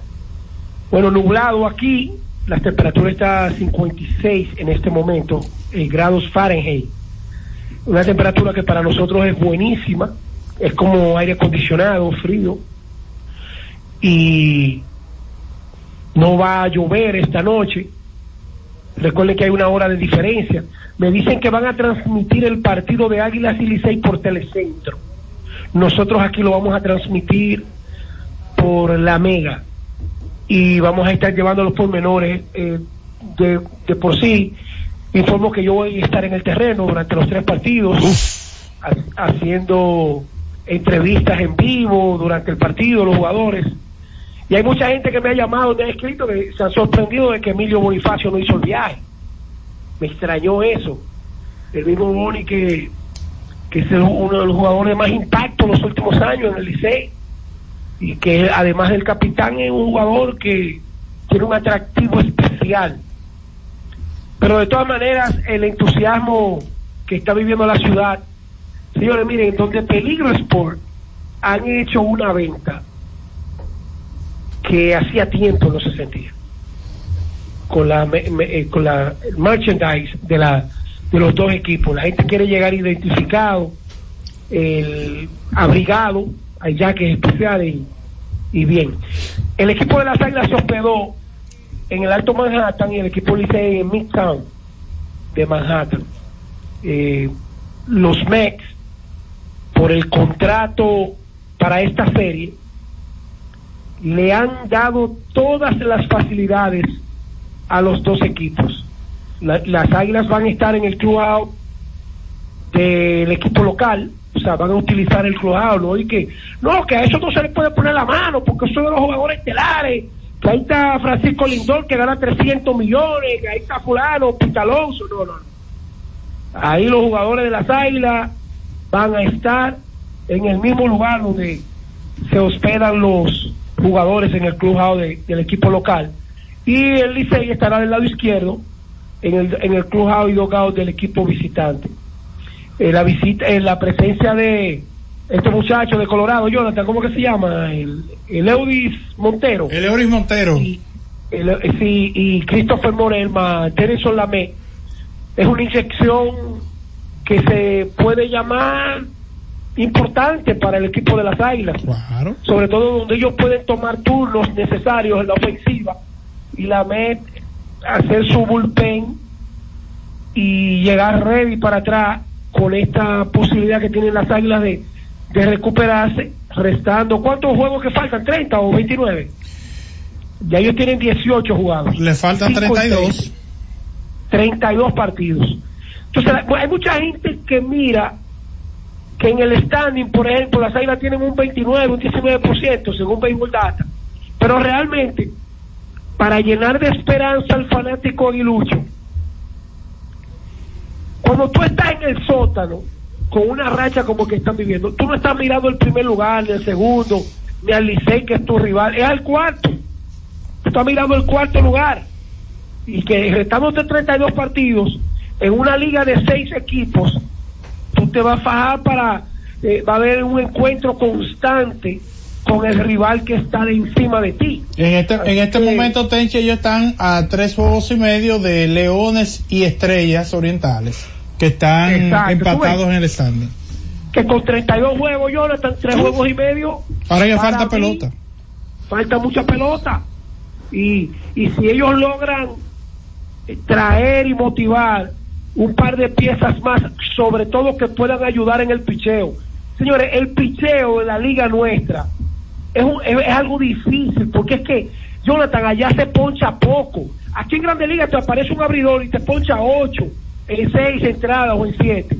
Bueno, nublado aquí, la temperatura está a 56 en este momento, grados Fahrenheit. Una temperatura que para nosotros es buenísima, es como aire acondicionado, frío. Y no va a llover esta noche. Recuerden que hay una hora de diferencia. Me dicen que van a transmitir el partido de Águilas y Licey por Telecentro. Nosotros aquí lo vamos a transmitir por la Mega y vamos a estar llevando los pormenores eh, de, de por sí. Informo que yo voy a estar en el terreno durante los tres partidos ha- haciendo entrevistas en vivo durante el partido, los jugadores. Y hay mucha gente que me ha llamado, me ha escrito que se han sorprendido de que Emilio Bonifacio no hizo el viaje. Me extrañó eso. El mismo Boni que, que es uno de los jugadores más impacto en los últimos años en el Licey y que además del capitán es un jugador que tiene un atractivo especial. Pero de todas maneras, el entusiasmo que está viviendo la ciudad, señores, miren, donde Peligro Sport han hecho una venta que hacía tiempo no se sentía con la me- eh, con la merchandise de la de los dos equipos. La gente quiere llegar identificado el abrigado hay jaques especiales y, y bien. El equipo de las águilas se hospedó en el Alto Manhattan y el equipo Licey en Midtown de Manhattan. Eh, los Mex por el contrato para esta serie le han dado todas las facilidades a los dos equipos. La- las águilas van a estar en el clubhouse del equipo local, o sea, van a utilizar el clubhouse, ¿no? Y que, no, que a eso no se le puede poner la mano, porque son de los jugadores estelares, que ahí está Francisco Lindor que gana 300 millones, ahí está fulano, Pitaloso, no, no, no. Ahí los jugadores de las águilas van a estar en el mismo lugar donde se hospedan los jugadores en el clubhouse de- del equipo local y el Licey estará del lado izquierdo en el, en el clubhouse y dogado del equipo visitante. Eh, la visita, eh, la presencia de este muchacho de Colorado, Jonathan, ¿cómo que se llama? El, el Eudis Montero. El Euris Montero. Y, el- eh, sí, y Christopher Morel más Tennyson Lamé. Es una inyección que se puede llamar importante para el equipo de las Águilas. Sobre todo donde ellos pueden tomar turnos necesarios en la ofensiva y la Met hacer su bullpen y llegar ready para atrás con esta posibilidad que tienen las Águilas de, de recuperarse, restando. ¿Cuántos juegos que faltan? ¿30 o 29? Ya ellos tienen 18 jugados. Le faltan Cinco y 32. seis. 32 partidos. Entonces, hay mucha gente que mira que en el standing, por ejemplo, las águilas tienen un 29, un 19%, según Baseball Data. Pero realmente, para llenar de esperanza al fanático aguilucho, cuando tú estás en el sótano, con una racha como que están viviendo, tú no estás mirando el primer lugar, ni el segundo, ni al que es tu rival, es al cuarto. Tú estás mirando el cuarto lugar. Y que restamos de 32 partidos, en una liga de seis equipos, tú te vas a fajar para, eh, va a haber un encuentro constante con el rival que está de encima de ti. En este, en este momento, Tenche, ellos están a tres juegos y medio de Leones y Estrellas Orientales, que están Exacto, empatados en el standing. Que con 32 juegos, Jonathan, tres juegos y medio. Ahora para falta mí, pelota. Falta mucha pelota. Y, y si ellos logran traer y motivar un par de piezas más, sobre todo que puedan ayudar en el picheo. Señores, el picheo en la liga nuestra es, un- es, algo difícil, porque es que, Jonathan, allá se poncha poco. Aquí en Grande Liga te aparece un abridor y te poncha ocho, en seis entradas o en siete.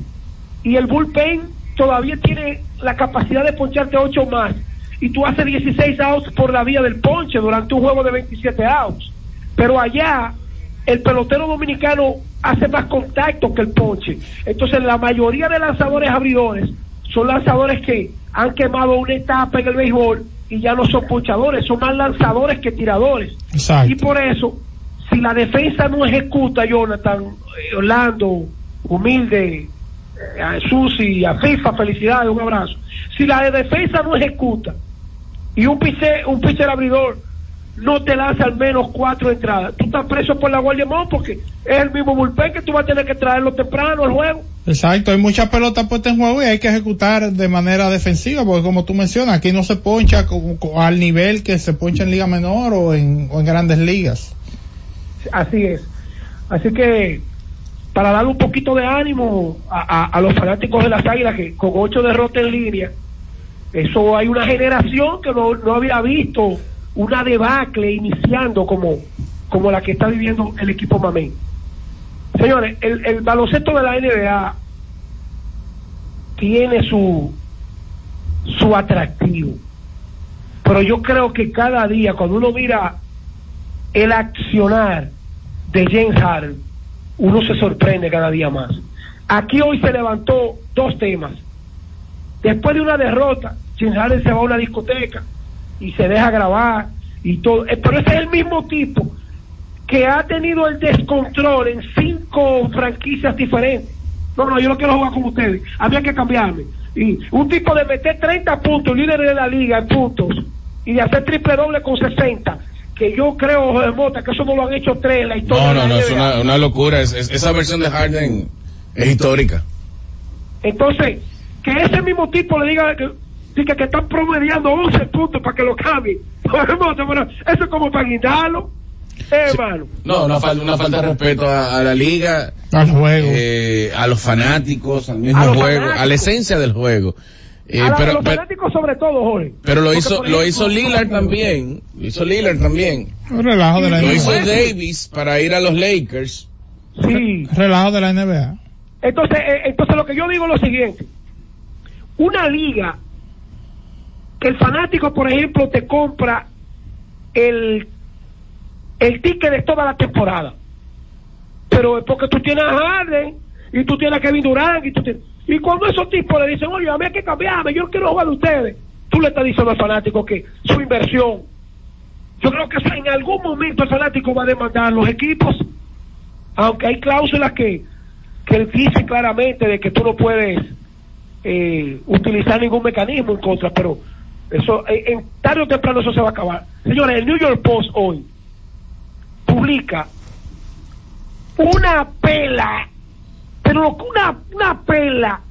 Y el bullpen todavía tiene la capacidad de poncharte ocho más. Y tú haces 16 outs por la vía del ponche durante un juego de 27 outs. Pero allá, el pelotero dominicano hace más contacto que el ponche. Entonces, la mayoría de lanzadores abridores son lanzadores que han quemado una etapa en el béisbol y ya no son ponchadores, son más lanzadores que tiradores. Exacto. Y por eso, si la defensa no ejecuta, Jonathan, eh, Orlando, humilde, eh, a Susi, a FIFA, felicidades, un abrazo. Si la defensa no ejecuta y un pitcher, un pitcher abridor no te lanza al menos cuatro entradas, tú estás preso por la Guardia Mon porque es el mismo bullpen que tú vas a tener que traerlo temprano al juego. Exacto, hay mucha pelota puesta en juego y hay que ejecutar de manera defensiva, porque como tú mencionas, aquí no se poncha al nivel que se poncha en Liga Menor o en, o en grandes ligas. Así es. Así que para darle un poquito de ánimo a, a- a los fanáticos de las Águilas que con ocho derrotas en línea, eso hay una generación que no, no había visto una debacle iniciando como, como la que está viviendo el equipo Mamén. Señores, el, el baloncesto de la NBA tiene su, su atractivo. Pero yo creo que cada día, cuando uno mira el accionar de James Harden, uno se sorprende cada día más. Aquí hoy se levantó dos temas. Después de una derrota, James Harden se va a una discoteca y se deja grabar y todo. Eh, Pero ese es el mismo tipo que ha tenido el descontrol en cinco franquicias diferentes. No, no, yo no quiero jugar con ustedes. Había que cambiarme. Y un tipo de meter 30 puntos, líder de la liga en puntos, y de hacer triple doble con 60, que yo creo, Jorge Mota, que eso no lo han hecho tres en la historia No, no, de no, es una, una locura. Es- es- esa versión de Harden es histórica. Entonces, que ese mismo tipo le diga que, están promediando 11 puntos para que lo cambie. Jorge Mota, bueno, eso es como para guindarlo. Eh. No, una falta, una falta de respeto a, a la liga, al juego, eh, a los fanáticos, al mismo juego, a la esencia del juego. Eh, a, la- a pero, los pero, fanáticos sobre todo, Jorge. pero lo hizo, lo hizo Lillard también, lo hizo Lillard también. Relajo de la Lo hizo NBA. Davis para ir a los Lakers. Sí. Relajo de la NBA. Entonces, eh, entonces lo que yo digo es lo siguiente. Una liga que el fanático, por ejemplo, te compra el, el ticket de toda la temporada. Pero es porque tú tienes a Harden y tú tienes a Kevin Durant y tú tienes... Y cuando esos tipos le dicen, oye, a mí hay que cambiarme, yo quiero jugar de ustedes, tú le estás diciendo al fanático que su inversión, yo creo que en algún momento el fanático va a demandar los equipos, aunque hay cláusulas que, que dicen claramente de que tú no puedes eh, utilizar ningún mecanismo en contra, pero eso eh, en tarde o temprano eso se va a acabar. Señores, el New York Post hoy publica una pela Pero una, una pela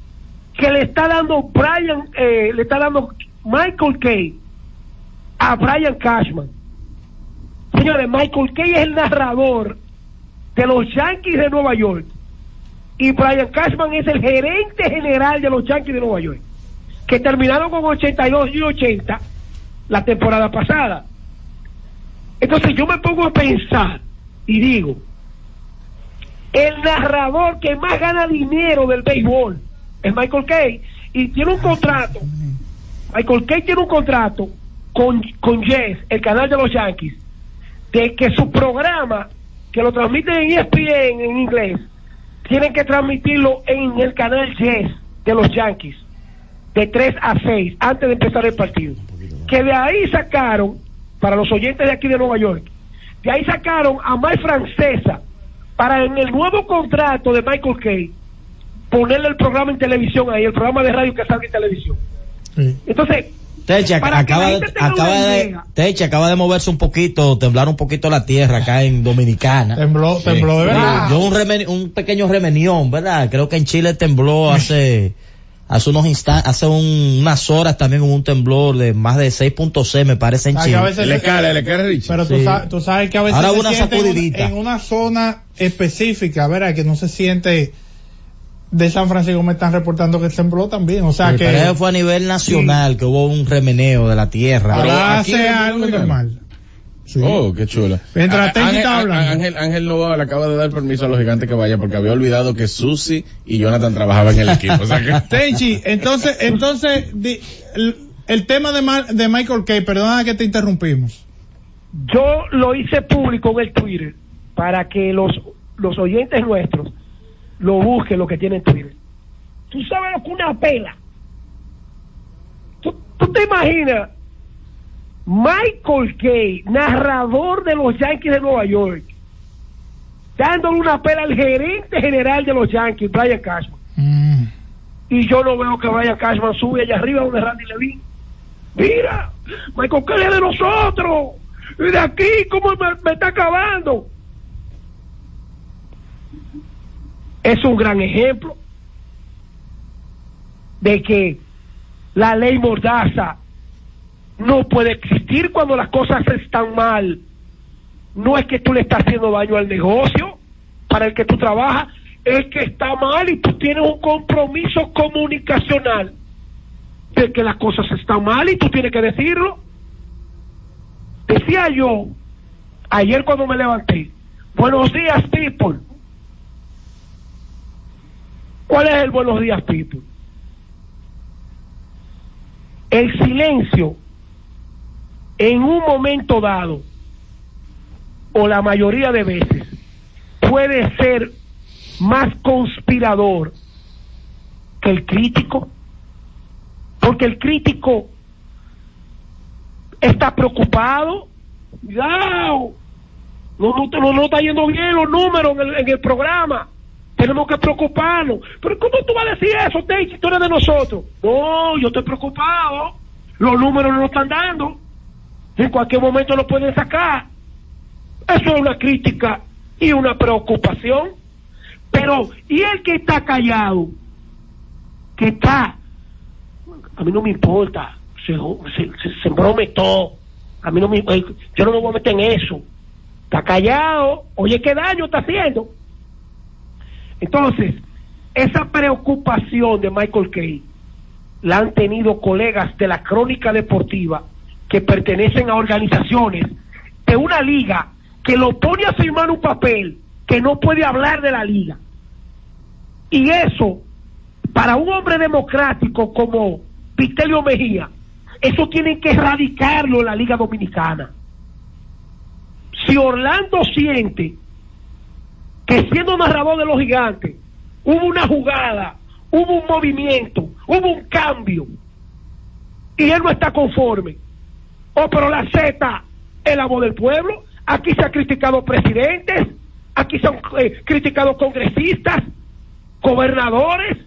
que le está dando Brian, eh, le está dando Michael Kay a Brian Cashman. Señores, Michael Kay es el narrador de los Yankees de Nueva York. Y Brian Cashman es el gerente general de los Yankees de Nueva York. Que terminaron con 82 y 80 la temporada pasada. Entonces yo me pongo a pensar y digo, el narrador que más gana dinero del béisbol es Michael Kay y tiene un contrato. Michael Kay tiene un contrato con, con Yes, el canal de los Yankees, de que su programa, que lo transmiten en ESPN en inglés, tienen que transmitirlo en el canal Yes de los Yankees, de 3 a 6, antes de empezar el partido. Que de ahí sacaron, para los oyentes de aquí de Nueva York, de ahí sacaron a Mike Francesa para en el nuevo contrato de Michael Kay ponerle el programa en televisión ahí, el programa de radio que salga en televisión. Entonces, Teche, Para que acaba, la de, gente tenga acaba, una de, idea. Teche, acaba de moverse un poquito, temblar un poquito la tierra acá en Dominicana. Tembló, tembló de verdad. Yo un, remen- un pequeño remenión, ¿verdad? Creo que en Chile tembló hace, hace unos instantes, hace un- unas horas también hubo un temblor de más de 6.6 me parece en Ah, que Chile. a veces le cae, le cae. Pero tú, sabes, tú sabes que a veces Ahora se hubo una siente en una zona específica, ¿verdad? Que no se siente de San Francisco me están reportando que tembló también, o sea Sí, que pero eso fue a nivel nacional, que hubo un remeneo de la tierra. ahora hace algo Dominicana. Oh, qué chula. Mientras Tenchi Ángel. Ángel, Ángel Novoa le acaba de dar permiso a los gigantes que vaya porque había olvidado que Susi y Jonathan trabajaban en el equipo. O sea que... Tenchi, entonces, entonces, di- el, el tema de, Mar- de Michael Kay, perdona que te interrumpimos. yo lo hice público en el Twitter para que los, los oyentes nuestros lo busquen lo que tiene en Twitter. Tú sabes lo que una pela. ¿Tú, tú te imaginas? Michael Kay, narrador de los Yankees de Nueva York, dándole una pela al gerente general de los Yankees, Brian Cashman. Y yo no veo que Brian Cashman sube allá arriba donde Randy Levine. Mira, Michael Kay es de nosotros. Y de aquí, ¿cómo me, me está acabando? Es un gran ejemplo de que la ley Mordaza no puede existir cuando las cosas están mal. No es que tú le estás haciendo daño al negocio para el que tú trabajas, es que está mal y tú tienes un compromiso comunicacional de que las cosas están mal y tú tienes que decirlo. Decía yo, ayer cuando me levanté, buenos días, people. ¿Cuál es el buenos días, people? El silencio en un momento dado, o la mayoría de veces, puede ser más conspirador que el crítico, porque el crítico está preocupado, cuidado, no, no, no, está yendo bien los números en el, en el programa, tenemos que preocuparnos. Pero ¿cómo tú vas a decir eso, Teichi? Tú eres de nosotros. No, yo estoy preocupado, los números no lo están dando, en cualquier momento lo pueden sacar. Eso es una crítica y una preocupación. Pero, ¿y el que está callado? Que está, a mí no me importa, se, se, se, se embrome todo. A mí no me, eh, yo no me voy a meter en eso. Está callado, oye, ¿qué daño está haciendo? Entonces, esa preocupación de Michael Kay la han tenido colegas de la crónica deportiva que pertenecen a organizaciones de una liga que lo pone a firmar un papel que no puede hablar de la liga. Y eso, para un hombre democrático como Vitelio Mejía, eso tienen que erradicarlo en la Liga Dominicana. Si Orlando siente que siendo narrador de los gigantes, hubo una jugada, hubo un movimiento, hubo un cambio, y él no está conforme. Oh, pero la Z es la voz del pueblo. Aquí se han criticado presidentes, aquí se han eh, criticado congresistas, gobernadores.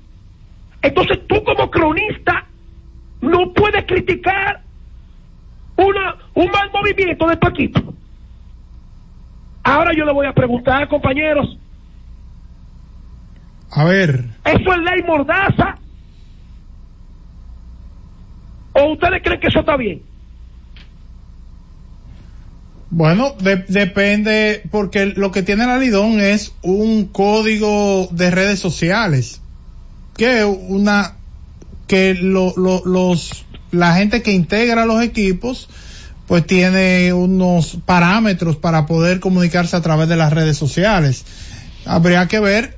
Entonces tú como cronista no puedes criticar una, un mal movimiento de tu equipo. Ahora yo le voy a preguntar, compañeros, A ver, ¿Eso es ley mordaza? ¿O ustedes creen que eso está bien? Bueno, de- depende, porque lo que tiene la Lidón es un código de redes sociales, que una, que lo, lo- los, la gente que integra los equipos, pues tiene unos parámetros para poder comunicarse a través de las redes sociales. Habría que ver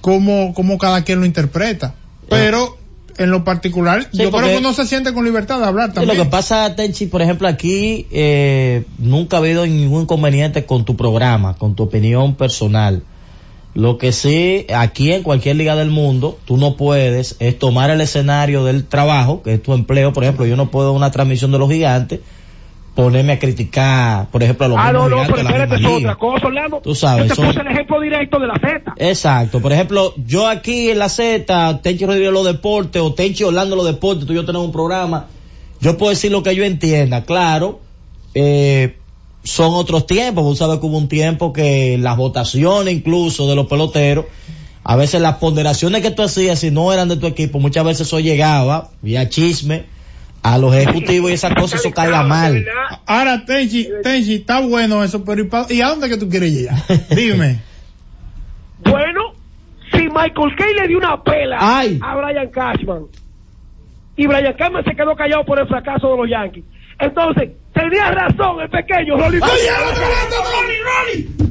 cómo, cómo cada quien lo interpreta. Pero, en lo particular, Sí, yo creo que uno se siente con libertad de hablar también. lo que pasa, Tenchi, por ejemplo, aquí eh, nunca ha habido ningún inconveniente con tu programa, con tu opinión personal. Lo que sí, aquí en cualquier liga del mundo, tú no puedes es tomar el escenario del trabajo, que es tu empleo. Por ejemplo, yo no puedo una transmisión de los gigantes ponerme a criticar, por ejemplo, a los Ah, no, no, pero espérate, es otra cosa, Orlando. Tú sabes, Yo te son- puse el ejemplo directo de la Z. Exacto. Por ejemplo, yo aquí en la Z, Tenchi Rodríguez los deportes o Tenchi Orlando los deportes, tú y yo tenemos un programa. Yo puedo decir lo que yo entienda. Claro, eh, son otros tiempos. Vos sabes que hubo un tiempo que las votaciones incluso de los peloteros, a veces las ponderaciones que tú hacías si no eran de tu equipo, muchas veces eso llegaba vía chisme a los ejecutivos y esas cosas, eso caiga mal. Ahora, Tenchi, Tenchi, está bueno eso, pero ¿y, pa- ¿y a dónde que tú quieres llegar? Dime. Bueno, si Michael Kay le dio una pela Ay. a Brian Cashman y Brian Cashman se quedó callado por el fracaso de los Yankees, entonces tenía razón el pequeño Rolly. Oye, Rolly, Rolly.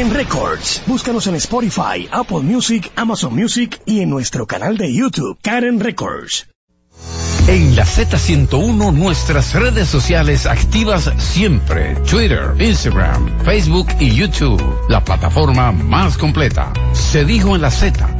Karen Records. Búscanos en Spotify, Apple Music, Amazon Music y en nuestro canal de YouTube, Karen Records. En la Z101 nuestras redes sociales activas siempre. Twitter, Instagram, Facebook y YouTube. La plataforma más completa. Se dijo en la Z.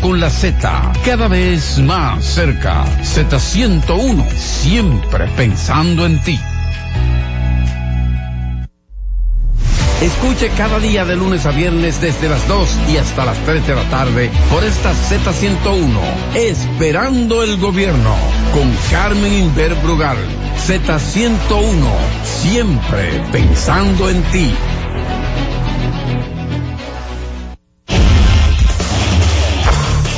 con la Z, cada vez más cerca. Z101, siempre pensando en ti. Escuche cada día de lunes a viernes desde las 2 y hasta las 3 de la tarde por esta Z101, Esperando el Gobierno, con Carmen Inver Brugal. Z101, siempre pensando en ti.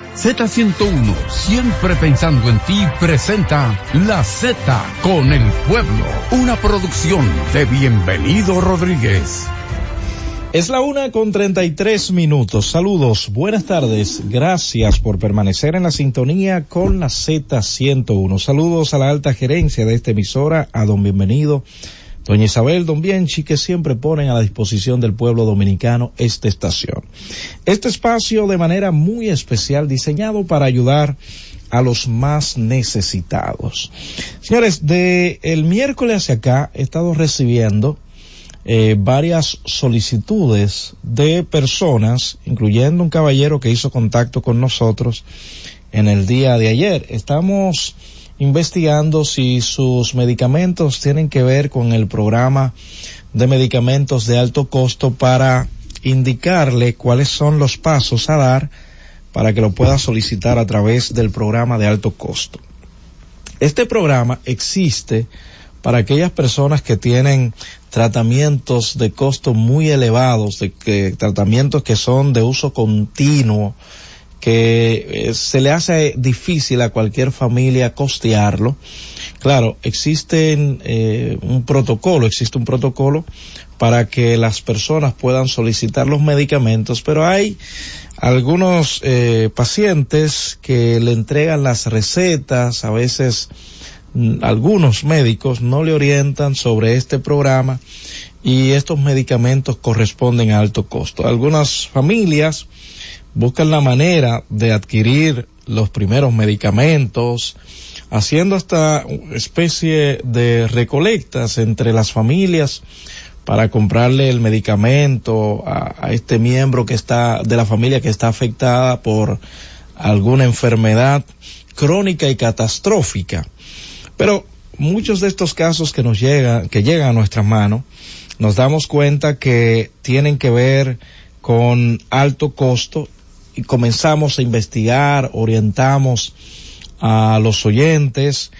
Z101, siempre pensando en ti, presenta La Z con el pueblo, una producción de Bienvenido Rodríguez. Es la una con 33 minutos. Saludos, buenas tardes. Gracias por permanecer en la sintonía con la Z101. Saludos a la alta gerencia de esta emisora, a don Bienvenido, doña Isabel, don Bienchi, que siempre ponen a la disposición del pueblo dominicano esta estación. Este espacio de manera muy especial diseñado para ayudar a los más necesitados. Señores, de el miércoles hacia acá he estado recibiendo eh, varias solicitudes de personas, incluyendo un caballero que hizo contacto con nosotros en el día de ayer. Estamos investigando si sus medicamentos tienen que ver con el programa de medicamentos de alto costo para indicarle cuáles son los pasos a dar para que lo pueda solicitar a través del programa de alto costo. Este programa existe para aquellas personas que tienen tratamientos de costo muy elevados, de que tratamientos que son de uso continuo, que eh, se le hace difícil a cualquier familia costearlo. Claro, existe eh, un protocolo, existe un protocolo para que las personas puedan solicitar los medicamentos, pero hay algunos eh, pacientes que le entregan las recetas, a veces mm, algunos médicos no le orientan sobre este programa y estos medicamentos corresponden a alto costo. Algunas familias buscan la manera de adquirir los primeros medicamentos, haciendo esta especie de recolectas entre las familias para comprarle el medicamento a, este miembro que está de la familia que está afectada por alguna enfermedad crónica y catastrófica. Pero muchos de estos casos que nos llegan, que llegan a nuestras manos, nos damos cuenta que tienen que ver con alto costo y comenzamos a investigar, orientamos a los oyentes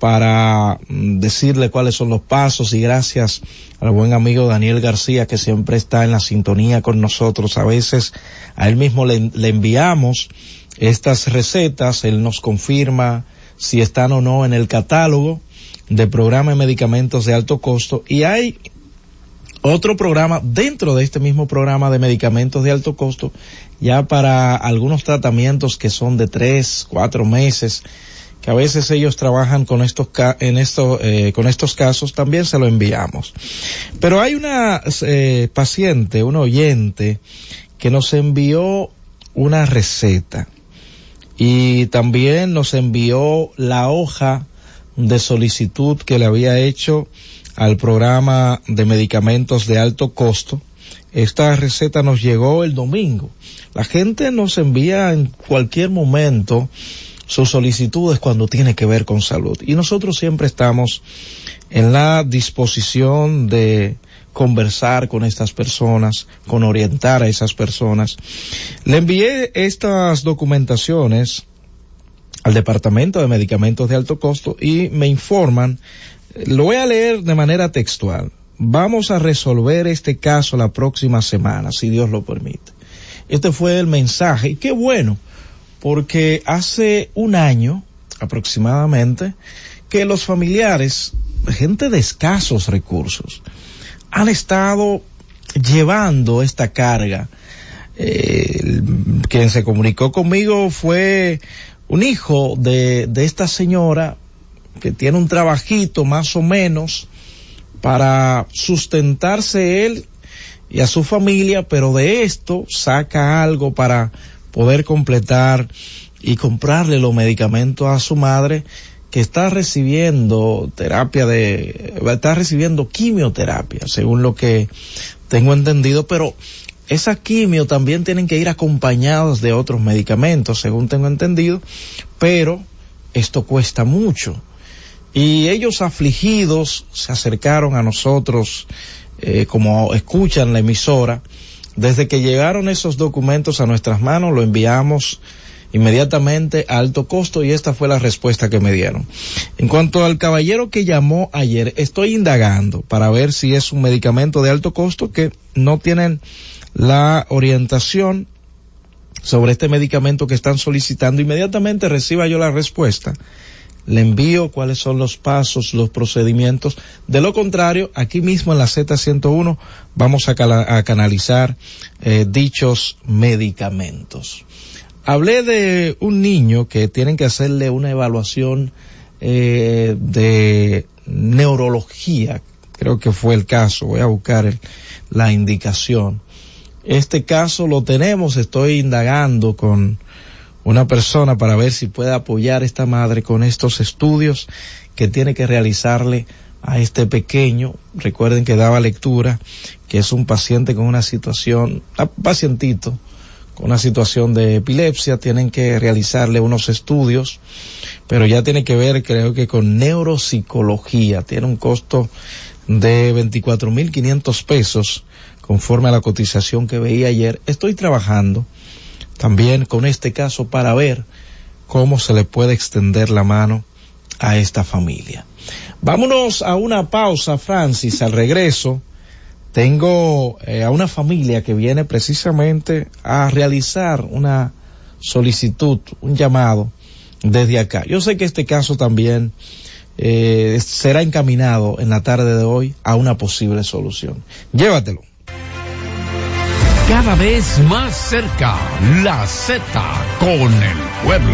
para mm, decirle cuáles son los pasos y gracias al buen amigo Daniel García que siempre está en la sintonía con nosotros. A veces a él mismo le, enviamos estas recetas, él nos confirma si están o no en el catálogo de programa de medicamentos de alto costo y hay otro programa dentro de este mismo programa de medicamentos de alto costo ya para algunos tratamientos que son de tres, cuatro meses que a veces ellos trabajan con estos en esto, eh, con estos casos, también se lo enviamos. Pero hay una eh, paciente, un oyente, que nos envió una receta y también nos envió la hoja de solicitud que le había hecho al programa de medicamentos de alto costo. Esta receta nos llegó el domingo. La gente nos envía en cualquier momento sus solicitudes cuando tiene que ver con salud. Y nosotros siempre estamos en la disposición de conversar con estas personas, con orientar a esas personas. Le envié estas documentaciones al Departamento de Medicamentos de Alto Costo y me informan, lo voy a leer de manera textual. Vamos a resolver este caso la próxima semana, si Dios lo permite. Este fue el mensaje y qué bueno porque hace un año aproximadamente que los familiares, gente de escasos recursos, han estado llevando esta carga. Eh, quien se comunicó conmigo fue un hijo de, de esta señora que tiene un trabajito más o menos para sustentarse él y a su familia, pero de esto saca algo para poder completar y comprarle los medicamentos a su madre que está recibiendo terapia de, está recibiendo quimioterapia, según lo que tengo entendido, pero esas quimio también tienen que ir acompañados de otros medicamentos, según tengo entendido, pero esto cuesta mucho. Y ellos afligidos se acercaron a nosotros, eh, como escuchan la emisora, desde que llegaron esos documentos a nuestras manos, lo enviamos inmediatamente a alto costo y esta fue la respuesta que me dieron. En cuanto al caballero que llamó ayer, estoy indagando para ver si es un medicamento de alto costo que no tienen la orientación sobre este medicamento que están solicitando. Inmediatamente reciba yo la respuesta le envío cuáles son los pasos, los procedimientos. De lo contrario, aquí mismo en la Z101 vamos a, canalizar eh, dichos medicamentos. Hablé de un niño que tienen que hacerle una evaluación eh, de neurología, creo que fue el caso, voy a buscar la indicación. Este caso lo tenemos, estoy indagando con una persona para ver si puede apoyar a esta madre con estos estudios que tiene que realizarle a este pequeño. Recuerden que daba lectura, que es un paciente con una situación, un pacientito con una situación de epilepsia, tienen que realizarle unos estudios, pero ya tiene que ver, creo que con neuropsicología, tiene un costo de 24.500 pesos conforme a la cotización que veía ayer. Estoy trabajando también con este caso para ver cómo se le puede extender la mano a esta familia. Vámonos a una pausa, Francis, al regreso. Tengo eh, a una familia que viene precisamente a realizar una solicitud, un llamado desde acá. Yo sé que este caso también eh, será encaminado en la tarde de hoy a una posible solución. Llévatelo. Cada vez más cerca, la Z con el pueblo.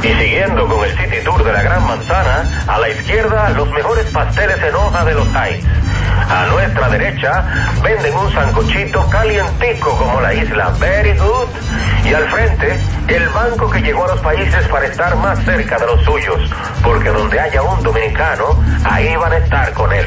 Y siguiendo con el City Tour de la Gran Manzana, a la izquierda los mejores pasteles en hoja de los Heights. A nuestra derecha venden un sancochito calientico como la isla Very Good. Y al frente, el banco que llegó a los países para estar más cerca de los suyos. Porque donde haya un dominicano, ahí van a estar con él.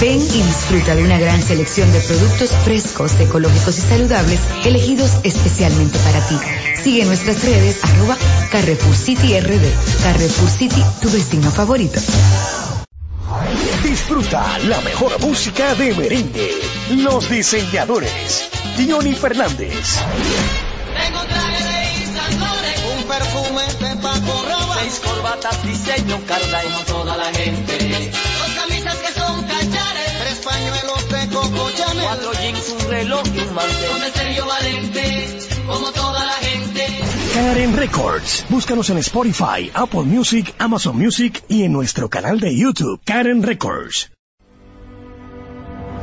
Ven y disfruta de una gran selección de productos frescos, ecológicos y saludables, elegidos especialmente para ti. Sigue nuestras redes, arroba Carrefour City RD. Carrefour City, tu vecino favorito. Disfruta la mejor música de merengue. Los diseñadores. Johnny Fernández. Tengo traje de Isandores, un perfume de Paco Roba, seis corbatas diseño Carla toda la gente. Dos camisas que son cachares, tres pañuelos de Coco Chanel, cuatro jeans, un reloj y un mantel. Con el Sergio Valente, como toda la gente. Karen Records. Búscanos en Spotify, Apple Music, Amazon Music y en nuestro canal de YouTube, Karen Records.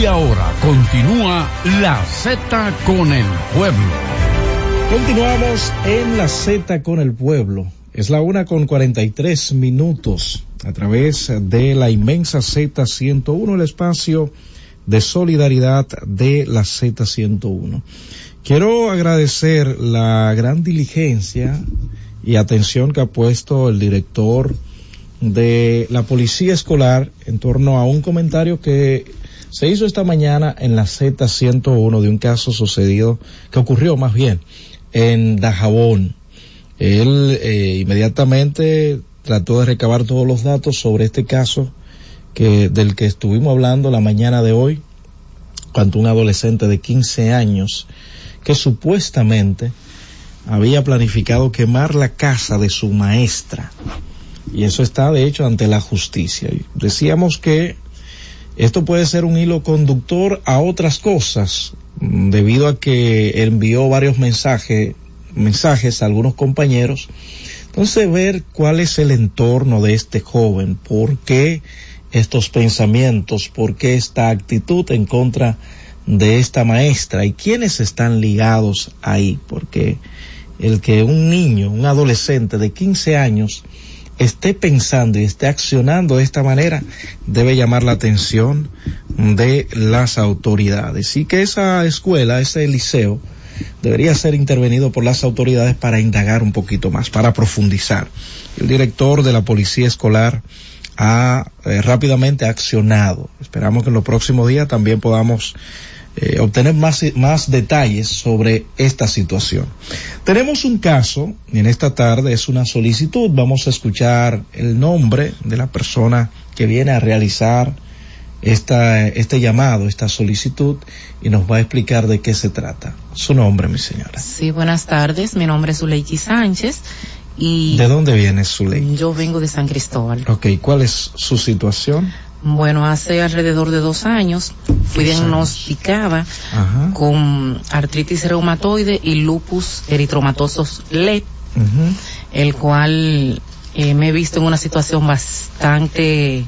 Y ahora continúa la Z con el pueblo. Continuamos en la Z con el pueblo. Es la una con 43 minutos a través de la inmensa Z101, el espacio de solidaridad de la Z101. Quiero agradecer la gran diligencia y atención que ha puesto el director de la policía escolar en torno a un comentario que se hizo esta mañana en la Z101 de un caso sucedido, que ocurrió más bien en Dajabón. Él eh, inmediatamente trató de recabar todos los datos sobre este caso que, del que estuvimos hablando la mañana de hoy, cuando un adolescente de 15 años que supuestamente había planificado quemar la casa de su maestra. Y eso está de hecho ante la justicia. Decíamos que esto puede ser un hilo conductor a otras cosas, mm, debido a que envió varios mensajes, mensajes a algunos compañeros. Entonces ver cuál es el entorno de este joven, por qué estos pensamientos, por qué esta actitud en contra de esta maestra y quiénes están ligados ahí, porque el que un niño, un adolescente de 15 años, esté pensando y esté accionando de esta manera debe llamar la atención de las autoridades y que esa escuela, ese liceo, debería ser intervenido por las autoridades para indagar un poquito más, para profundizar. El director de la policía escolar ha eh, rápidamente accionado. Esperamos que en los próximos días también podamos eh, obtener más, más detalles sobre esta situación. Tenemos un caso, y en esta tarde es una solicitud, vamos a escuchar el nombre de la persona que viene a realizar esta, este llamado, esta solicitud, y nos va a explicar de qué se trata. Su nombre, mi señora. Sí, buenas tardes, mi nombre es Zuleiki Sánchez y ¿De dónde viene su ley? yo vengo de San Cristóbal. Ok, ¿cuál es su situación? Bueno, hace alrededor de dos años fui diagnosticada Ajá. con artritis reumatoide y lupus eritromatosos LED, el cual eh, me he visto en una situación bastante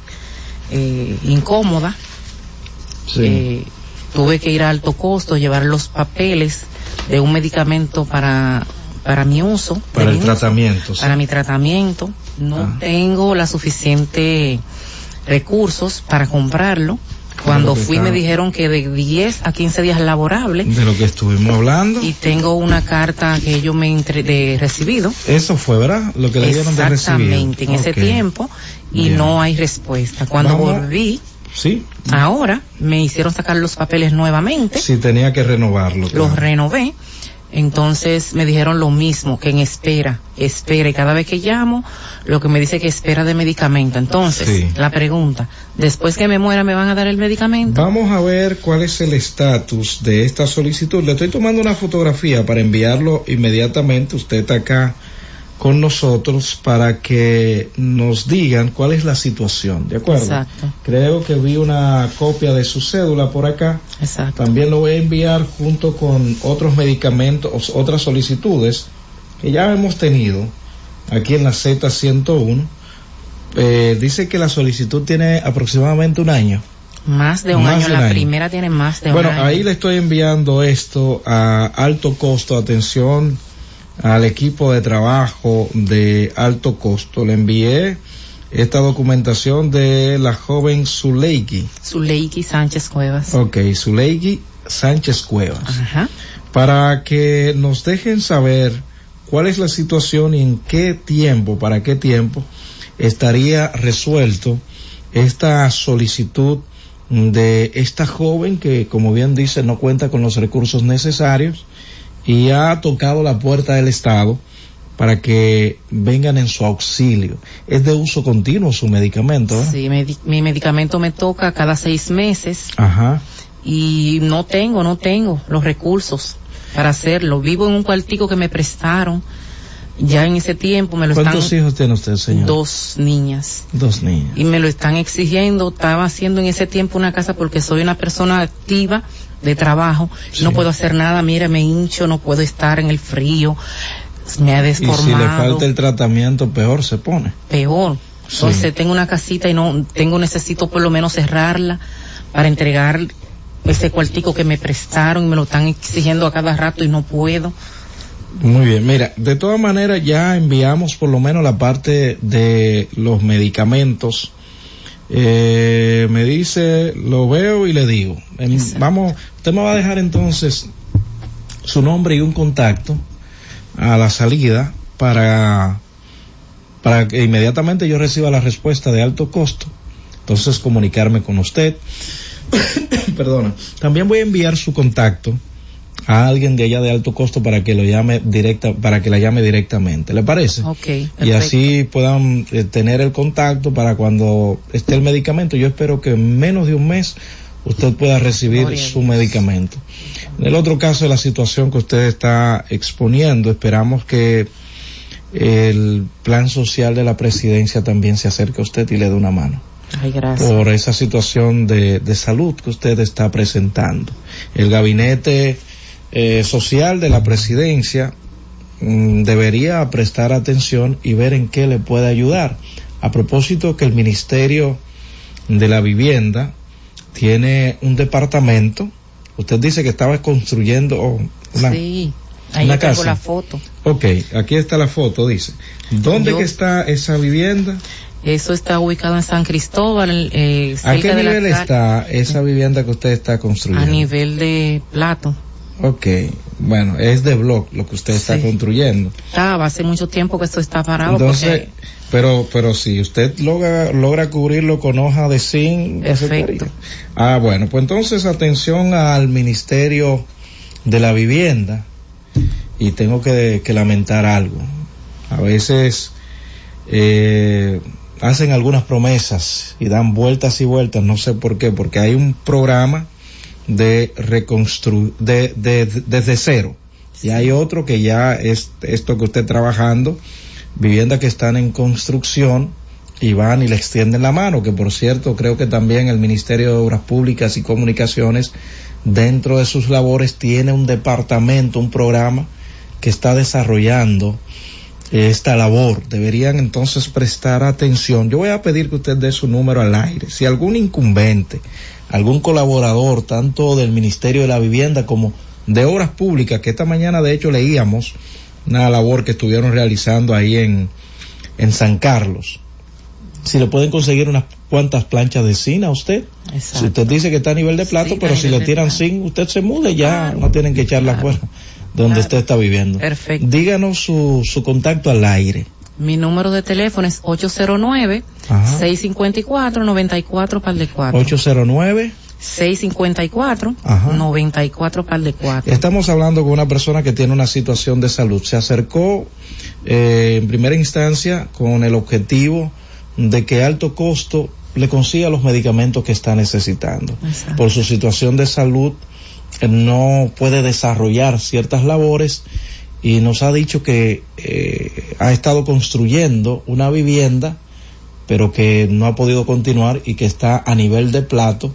eh, incómoda. Sí. Eh, tuve que ir a alto costo, llevar los papeles de un medicamento para, para mi uso. para el uso, tratamiento. sí. Para mi tratamiento. No Ah. tengo la suficiente recursos para comprarlo. Cuando fui está. me dijeron que de 10 a 15 días laborables De lo que estuvimos hablando. y tengo una carta que ellos me entre de recibido. Eso fue, ¿verdad? Lo que le dieron de recibido. Exactamente, en ese tiempo y Bien. no hay respuesta. Cuando Vamos. volví, Sí. ahora me hicieron sacar los papeles nuevamente, Sí, tenía que renovarlo. los renové. Entonces me dijeron lo mismo, que en espera, espera, y cada vez que llamo, lo que me dice que espera de medicamento. Entonces, Sí. la pregunta, después que me muera, ¿me van a dar el medicamento? Vamos a ver cuál es el estatus de esta solicitud. Le estoy tomando una fotografía para enviarlo inmediatamente. Usted está acá con nosotros para que nos digan cuál es la situación. ¿De acuerdo? Exacto, Creo que vi una copia de su cédula por acá. exacto. También lo voy a enviar junto con otros medicamentos, otras solicitudes que ya hemos tenido aquí en la Z101. Eh, dice que la solicitud tiene aproximadamente un año. Más de un Más año, de un la año. primera tiene más de Bueno, un año. ahí le estoy enviando esto a alto costo, atención al equipo de trabajo de alto costo. Le envié esta documentación de la joven Zuleiki. Zuleiki Sánchez Cuevas. Ok, Zuleiki Sánchez Cuevas. Ajá. Para que nos dejen saber cuál es la situación y en qué tiempo, para qué tiempo estaría resuelto esta solicitud de esta joven que, como bien dice, no cuenta con los recursos necesarios y ha tocado la puerta del Estado para que vengan en su auxilio. Es de uso continuo su medicamento, ¿eh? Sí, medi- mi medicamento me toca cada seis meses Ajá. y no tengo, no tengo los recursos para hacerlo. Vivo en un cuartico que me prestaron. Ya en ese tiempo me lo están ¿Cuántos hijos tiene usted, señor? dos niñas Dos niños. y me lo están exigiendo. Estaba haciendo en ese tiempo una casa porque soy una persona activa de trabajo. No puedo hacer nada. Mira, me hincho, no puedo estar en el frío. Me ha Y si le desformado. falta el tratamiento, peor se pone. peor. Sí. Entonces tengo una casita y no tengo necesito por lo menos cerrarla para entregar ese cuartico que me prestaron y me lo están exigiendo a cada rato y no puedo. Muy bien, mira, de todas maneras ya enviamos por lo menos la parte de los medicamentos eh, me dice, lo veo y le digo, vamos, usted me va a dejar entonces su nombre y un contacto a la salida para, para que inmediatamente yo reciba la respuesta de alto costo. Entonces comunicarme con usted. Perdona. También voy a enviar su contacto a alguien de allá de alto costo para que lo llame directa, para que la llame directamente. ¿Le parece? Ok. Y perfecto. así puedan eh, tener el contacto para cuando esté el medicamento. Yo espero que en menos de un mes usted pueda recibir su medicamento. En el otro caso de la situación que usted está exponiendo, esperamos que el plan social de la presidencia también se acerque a usted y le dé una mano Ay, gracias. por esa situación de, de salud que usted está presentando. El gabinete eh, social de la presidencia mm, debería prestar atención y ver en qué le puede ayudar. A propósito que el Ministerio de la Vivienda tiene un departamento, usted dice que estaba construyendo una, sí, ahí una tengo casa. la foto. Ok, aquí está la foto, dice. ¿Dónde Yo- que está esa vivienda? Eso está ubicado en San Cristóbal, eh, ¿A qué nivel está esa vivienda que usted está construyendo? A nivel de plato. Ok, bueno, es de block lo que usted está Sí. construyendo. Estaba hace mucho tiempo que esto está parado Entonces, pero, pero si usted logra, logra cubrirlo con hoja de zinc, ¿no se Perfecto. Ah, bueno, pues entonces atención al Ministerio de la Vivienda y tengo que, que lamentar algo. A veces eh, hacen algunas promesas y dan vueltas y vueltas, no sé por qué, porque hay un programa de reconstruir, de, de, de- desde cero. Y hay otro que ya es esto que usted trabajando, viviendas que están en construcción y van y le extienden la mano, que por cierto creo que también el Ministerio de Obras Públicas y Comunicaciones dentro de sus labores tiene un departamento, un programa que está desarrollando esta labor. Deberían entonces prestar atención. Yo voy a pedir que usted dé su número al aire. Si algún incumbente, algún colaborador, tanto del Ministerio de la Vivienda como de Obras Públicas, que esta mañana de hecho leíamos una labor que estuvieron realizando ahí en, en San Carlos. Si le pueden conseguir unas cuantas planchas de zinc a usted. Si usted dice que está a nivel de plato, Sí, pero si le tiran zinc, usted se mude ya, no tienen que echarla afuera donde usted está viviendo. Perfecto. Díganos su, su contacto al aire. Mi número de teléfono es 809 Ajá. 654 94 par de 4. 809. 654 Ajá. 94 par de 4. Estamos hablando con una persona que tiene una situación de salud. Se acercó eh, en primera instancia con el objetivo de que alto costo le consiga los medicamentos que está necesitando. Exacto. Por su situación de salud eh, no puede desarrollar ciertas labores y nos ha dicho que eh, ha estado construyendo una vivienda pero que no ha podido continuar y que está a nivel de plato.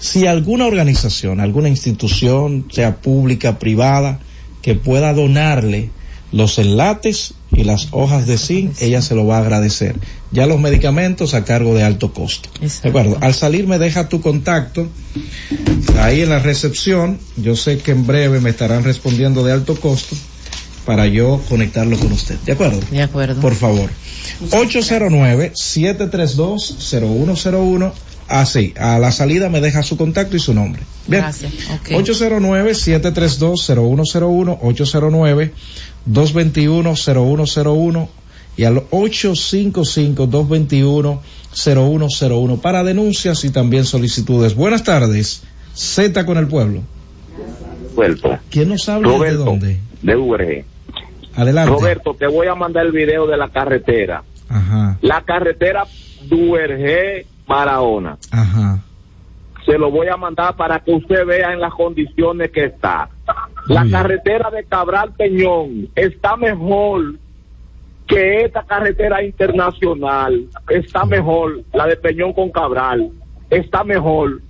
Si alguna organización, alguna institución, sea pública, privada, que pueda donarle los enlates y las hojas de zinc, ella se lo va a agradecer. Ya los medicamentos a cargo de alto costo. De acuerdo. Al salir me deja tu contacto ahí en la recepción. Yo sé que en breve me estarán respondiendo de alto costo para yo conectarlo con usted. ¿De acuerdo? De acuerdo. Por favor. 809-732-0101. Ah, sí. A la salida me deja su contacto y su nombre. Bien. Gracias. Ok. 809-732-0101, 809-221-0101 y al 855-221-0101 para denuncias y también solicitudes. Buenas tardes. Z con el pueblo. Puerto. ¿Quién nos habla y de Roberto, dónde? de URG. Adelante. Roberto, te voy a mandar el video de la carretera. Ajá, La carretera Duerge Barahona. ajá. Se lo voy a mandar para que usted vea en las condiciones que está. La carretera de Cabral Peñón está mejor que esta carretera internacional. Está mejor la de Peñón con Cabral. Está mejor.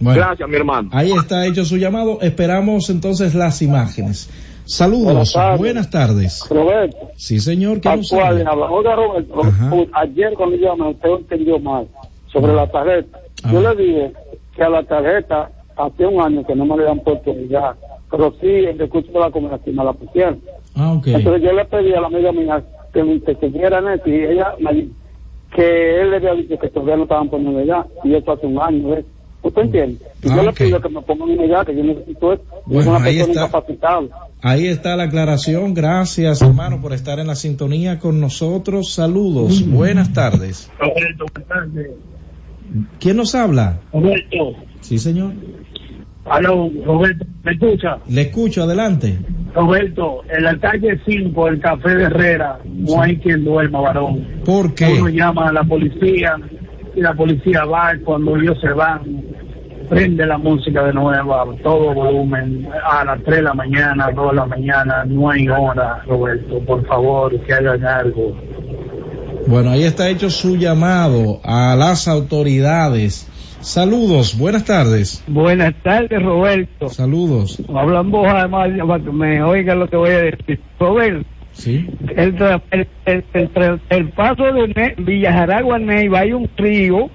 Bueno. Gracias, mi hermano. Ahí está hecho su llamado. Esperamos entonces las imágenes. Saludos. Buenas Buenas tardes. Roberto, Sí, señor. ¿Quién nos. Oiga, Roberto, Ajá. ayer cuando llamé, usted entendió mal sobre la tarjeta. Yo le dije que a la tarjeta hace un año que no me le dan oportunidad, pero sí el recurso de la comunidad me la pusieron. Ah. Entonces yo le pedí a la amiga mía que me siguiera en eso y ella me dijo que él le había dicho que todavía no estaban poniendo ya y eso hace un año. ¿ves? ¿Tú te entiendes? Y Ah, yo le ok. pido que me pongan unidad, que yo necesito esto. Yo Bueno, una ahí persona está. incapacitada. Ahí está la aclaración. Gracias, hermano, por estar en la sintonía con nosotros. Saludos. Buenas tardes. Roberto, buenas tardes. ¿Quién nos habla? Roberto, Sí, señor. aló, Roberto, ¿me escucha? Le escucho, adelante. Roberto, en la calle 5, el café de Herrera, no hay quien duerma, varón. ¿Por qué? Uno llama a la policía y la policía va y cuando ellos se van, prende la música de nuevo a todo volumen, a las 3 de la mañana, a 2 de la mañana, no hay hora, Roberto, por favor, que hagan algo. Bueno, ahí está hecho su llamado a las autoridades. Saludos, buenas tardes. Buenas tardes, Roberto. Saludos. Hablan vos además para que me oigan lo que voy a decir. Roberto, Sí. el, el, el, paso de Ne- Villajaragua Neiva hay un río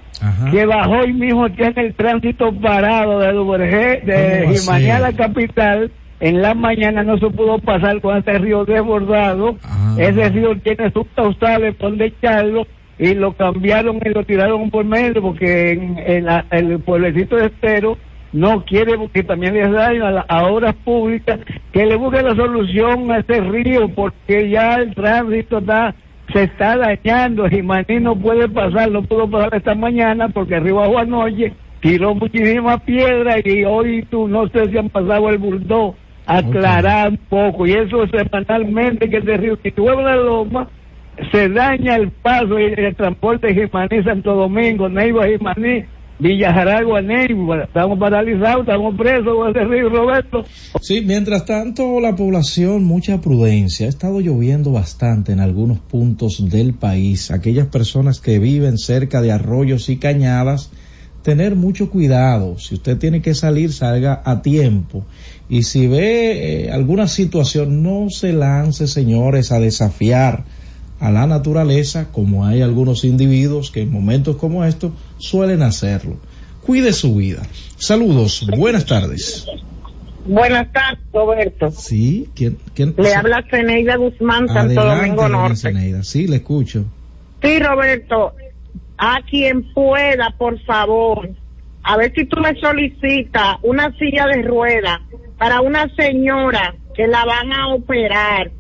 que bajó y mismo tiene el tránsito parado de Duvergé, de ¿Cómo Jimaní a la capital. En la mañana no se pudo pasar con este río desbordado. Ah. Ese río tiene sus causales por echarlo y lo cambiaron y lo tiraron por medio porque en, en la- el pueblecito de Estero no quiere porque también les daño a, la- obras públicas que le busque la solución a ese río porque ya el tránsito está se está dañando. Jimaní no puede pasar no pudo pasar esta mañana porque río bajó anoche tiró muchísimas piedras y hoy tú no sé si han pasado el bulldog. Aclarar un poco y eso semanalmente que ese río si ves la loma se daña el paso y el transporte Jimaní, Santo Domingo, Neiva, Jimaní, Villa Jaragua, Neiva. Estamos paralizados, estamos presos ese río, Roberto. Sí, mientras tanto, la población, mucha prudencia. Ha estado lloviendo bastante en algunos puntos del país. Aquellas personas que viven cerca de arroyos y cañadas, tener mucho cuidado. Si usted tiene que salir, salga a tiempo. Y si ve eh, alguna situación, no se lance, señores, a desafiar a la naturaleza, como hay algunos individuos que en momentos como estos suelen hacerlo. Cuide su vida. Saludos, buenas tardes. Buenas tardes, Roberto. Sí, ¿quién? quién? Le habla Ceneida Guzmán, Santo Domingo Norte. Zeneida. Sí, le escucho. Sí, Roberto, a quien pueda, por favor, a ver si tú me solicitas una silla de ruedas para una señora que la van a operar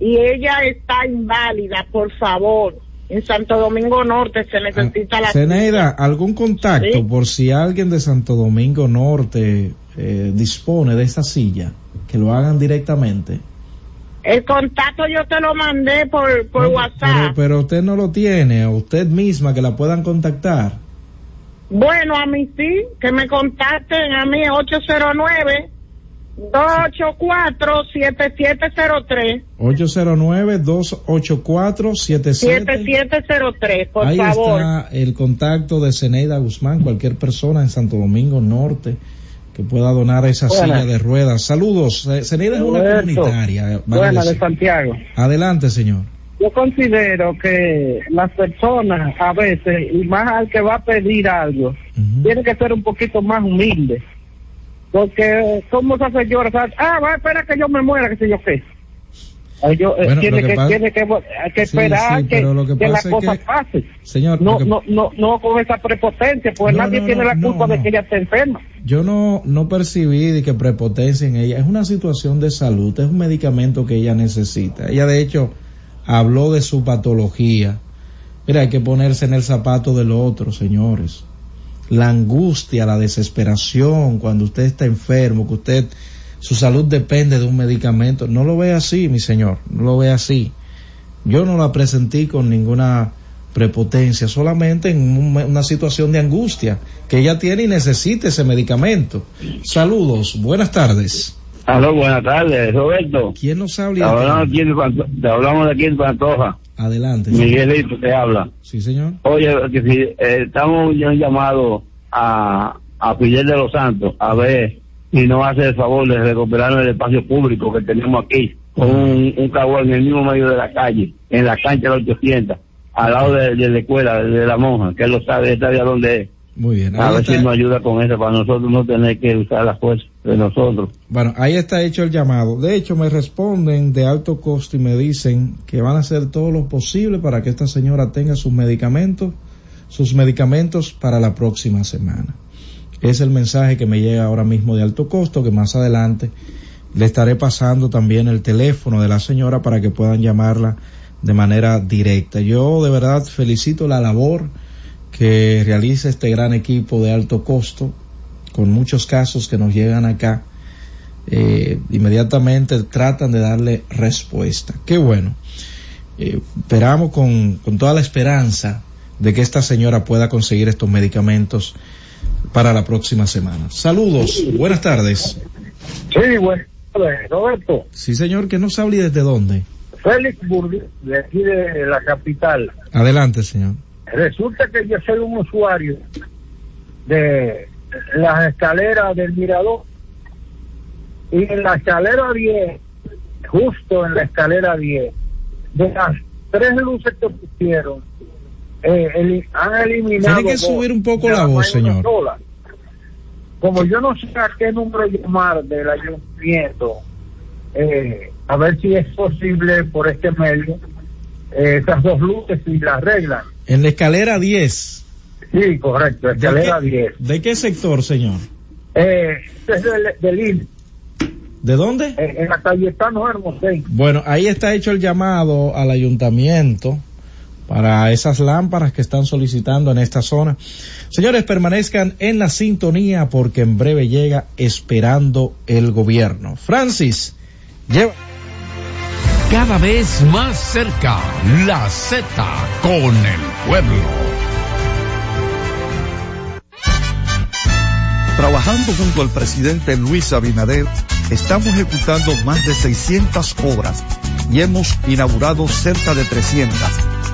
y ella está inválida, por favor. En Santo Domingo Norte se necesita la Zeneida, ¿algún contacto Sí. por si alguien de Santo Domingo Norte eh, dispone de esa silla? Que lo hagan directamente. El contacto yo te lo mandé por, por WhatsApp. Pero, pero usted no lo tiene, usted misma que la puedan contactar. Bueno, a mí sí, que me contacten a mí 809 284-7703. 809-284-77. 7703, por Ahí favor. está el contacto de Zeneida Guzmán, cualquier persona en Santo Domingo Norte que pueda donar esa Buenas. silla de ruedas. Saludos, Zeneida es una Roberto. comunitaria. Buena, de. Santiago. Adelante, señor. Yo considero que las personas a veces, y más al que va a pedir algo, tiene que ser un poquito más humilde. Porque, esa señora, ¿sabes? ah, va a esperar que yo me muera, que sé yo qué. Yo, eh, Bueno, tiene, que que, pasa- tiene que, hay que Sí, esperar sí, lo que que las cosas pasen. Señor, No, no, no, no con esa prepotencia, pues No, nadie no, tiene la culpa de que ella esté enferma. Yo no, no percibí de que prepotencia en ella. Es una situación de salud, es un medicamento que ella necesita. Ella de hecho habló de su patología. Mira, hay que ponerse en el zapato del otro, señores. La angustia, la desesperación cuando usted está enfermo, que usted, su salud depende de un medicamento. No lo ve así, mi señor, no lo ve así. Yo no la presentí con ninguna prepotencia, solamente en un- una situación de angustia que ella tiene y necesita ese medicamento. Saludos, buenas tardes. Aló, buenas tardes, Roberto. ¿Quién nos habla? Te hablamos, aquí en Pantoja. Adelante. Miguelito te habla. Sí, señor. Oye, que si eh, estamos ya un llamado a, a Fidel de los Santos a ver si nos hace el favor de recuperar el espacio público que tenemos aquí, con un, un cagüey en el mismo medio de la calle, en la cancha de los 800, al lado de, de la escuela de la monja, que él lo sabe, él sabe a dónde es. Muy bien. A ver está- si nos ayuda con eso, para nosotros no tener que usar la fuerza de nosotros. Bueno, ahí está hecho el llamado. De hecho, me responden de alto costo y me dicen que van a hacer todo lo posible para que esta señora tenga sus medicamentos, sus medicamentos para la próxima semana. Es el mensaje que me llega ahora mismo de alto costo, que más adelante le estaré pasando también el teléfono de la señora para que puedan llamarla de manera directa. Yo de verdad felicito la labor que realiza este gran equipo de alto costo, con muchos casos que nos llegan acá. Eh, inmediatamente tratan de darle respuesta. Qué bueno. Eh, esperamos con, con toda la esperanza de que esta señora pueda conseguir estos medicamentos para la próxima semana. Saludos, buenas tardes. Sí, buenas tardes, Roberto. Sí, señor, que nos hable y desde dónde. Félix Burgui, de aquí de la capital. Adelante, señor. Resulta que yo soy un usuario de las escaleras del Mirador y en la escalera 10, justo en la escalera 10, de las tres luces que pusieron, eh, eli- han eliminado. Tiene que subir un poco la voz, señor. sola. Como yo no sé a qué número llamar del ayuntamiento, eh, a ver si es posible por este medio, eh, esas dos luces y las arreglan. En la escalera 10. Sí, correcto, escalera ¿De qué, 10. ¿De qué sector, señor? Eh, es del, del INE, ¿De dónde? en la Cayetano Hermosén. Bueno, ahí está hecho el llamado al ayuntamiento para esas lámparas que están solicitando en esta zona. Señores, permanezcan en la sintonía porque en breve llega esperando el gobierno. Francis, lleva. Cada vez más cerca, la Z con el pueblo. Trabajando junto al presidente Luis Abinader, estamos ejecutando más de 600 obras y hemos inaugurado cerca de 300,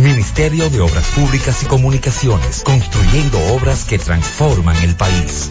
Ministerio de Obras Públicas y Comunicaciones, construyendo obras que transforman el país.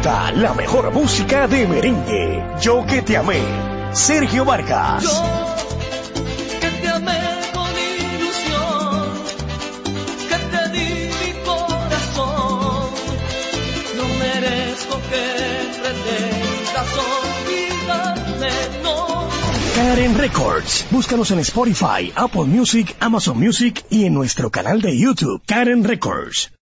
Disfruta la mejor música de merengue. Yo que te amé. Sergio Vargas. que te amé con ilusión, que te di mi corazón. No merezco que pretendas olvidarme, no. Karen Records. Búscanos en Spotify, Apple Music, Amazon Music y en nuestro canal de YouTube. Karen Records.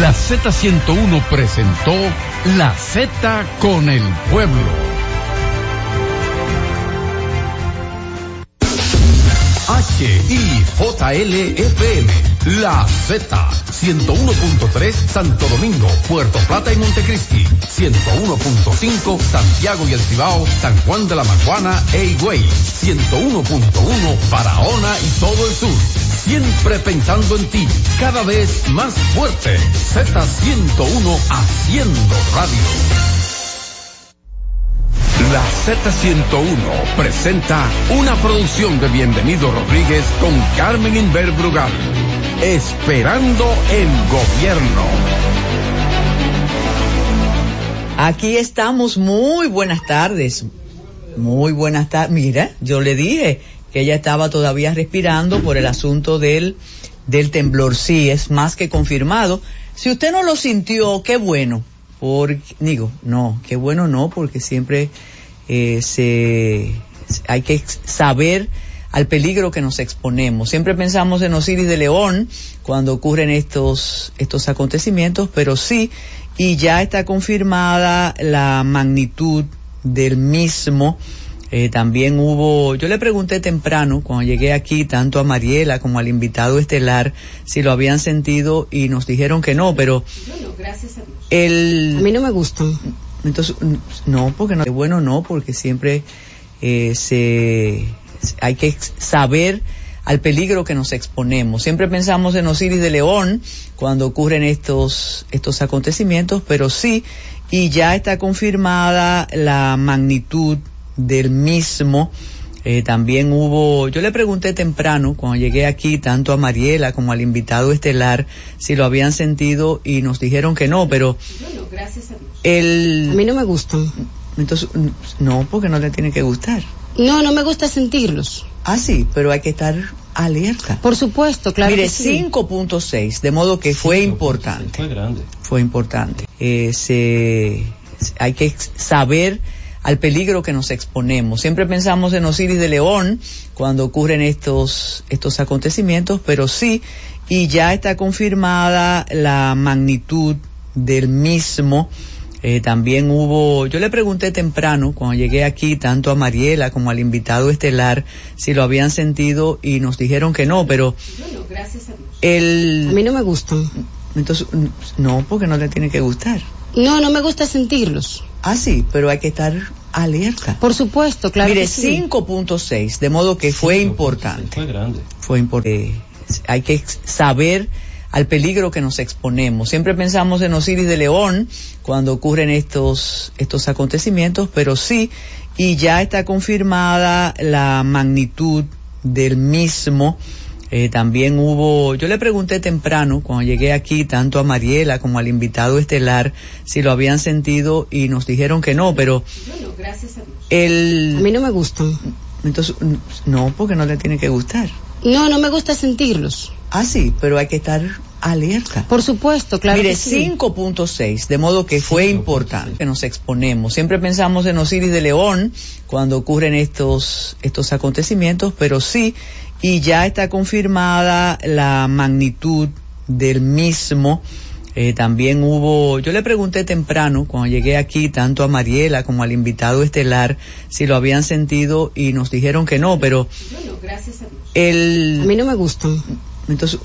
La Z101 presentó La Z con el pueblo. HIJLFM, La Z, 101.3 Santo Domingo, Puerto Plata y Montecristi, 101.5 Santiago y El Cibao, San Juan de la Maguana e Higüey, 101.1 Barahona y todo el sur. Siempre pensando en ti, cada vez más fuerte. Z101 haciendo radio. La Z101 presenta una producción de Bienvenido Rodríguez con Carmen Inver Brugal. Esperando el gobierno. Aquí estamos, muy buenas tardes. Muy buenas tardes. Mira, yo le dije que ella estaba todavía respirando por el asunto del, del temblor. Sí, es más que confirmado. Si usted no lo sintió, qué bueno. Porque, digo, no, qué bueno no, porque siempre eh, se, hay que saber al peligro que nos exponemos. Siempre pensamos en Osiris de León cuando ocurren estos, estos acontecimientos, pero sí, y ya está confirmada la magnitud del mismo. Eh, también hubo, yo le pregunté temprano, cuando llegué aquí, tanto a Mariela como al invitado estelar, si lo habían sentido y nos dijeron que no, pero gracias a Dios. el... A mí no me gustan. Entonces, no, porque no, bueno no, porque siempre eh, se, hay que saber al peligro que nos exponemos. Siempre pensamos en Osiris de León cuando ocurren estos, estos acontecimientos, pero sí, y ya está confirmada la magnitud del mismo. Eh, también hubo, yo le pregunté temprano, cuando llegué aquí, tanto a Mariela como al invitado estelar, si lo habían sentido y nos dijeron que no, pero Bueno, gracias a Dios. el... A mí no me gustan. Entonces, no, porque no le tiene que gustar. No, no me gusta sentirlos. Ah, sí, pero hay que estar alerta. Por supuesto, claro. Mire, que sí. 5.6, de modo que fue importante. Fue grande. Fue importante. Eh, se, hay que saber al peligro que nos exponemos. Siempre pensamos en Osiris de León cuando ocurren estos, estos acontecimientos, pero sí, y ya está confirmada la magnitud del mismo. Eh, también hubo, yo le pregunté temprano, cuando llegué aquí, tanto a Mariela como al invitado estelar, si lo habían sentido y nos dijeron que no, pero Bueno, gracias a Dios. el... A mí no me gustan. Entonces, no, porque no le tiene que gustar. No, no me gusta sentirlos. Ah, sí, pero hay que estar alerta. Por supuesto, claro. Mire, sí. 5.6, de modo que fue importante. Fue grande. Fue importante. hay que saber al peligro que nos exponemos. Siempre pensamos en Osiris de León cuando ocurren estos, estos acontecimientos, pero sí, y ya está confirmada la magnitud del mismo. Eh, también hubo, yo le pregunté temprano, cuando llegué aquí, tanto a Mariela como al invitado estelar, si lo habían sentido y nos dijeron que no, pero Bueno, gracias a Dios. el... A mí no me gustan. Entonces, no, porque no le tiene que gustar. No, no me gusta sentirlos. Ah, sí, pero hay que estar alerta. Por supuesto, claro. Mire, que sí. 5.6, de modo que fue importante que nos exponemos. Siempre pensamos en Osiris de León cuando ocurren estos, estos acontecimientos, pero sí, y ya está confirmada la magnitud del mismo. Eh, también hubo, yo le pregunté temprano, cuando llegué aquí, tanto a Mariela como al invitado estelar, si lo habían sentido y nos dijeron que no, pero Bueno, gracias a Dios. el... A mí no me gustan. Entonces,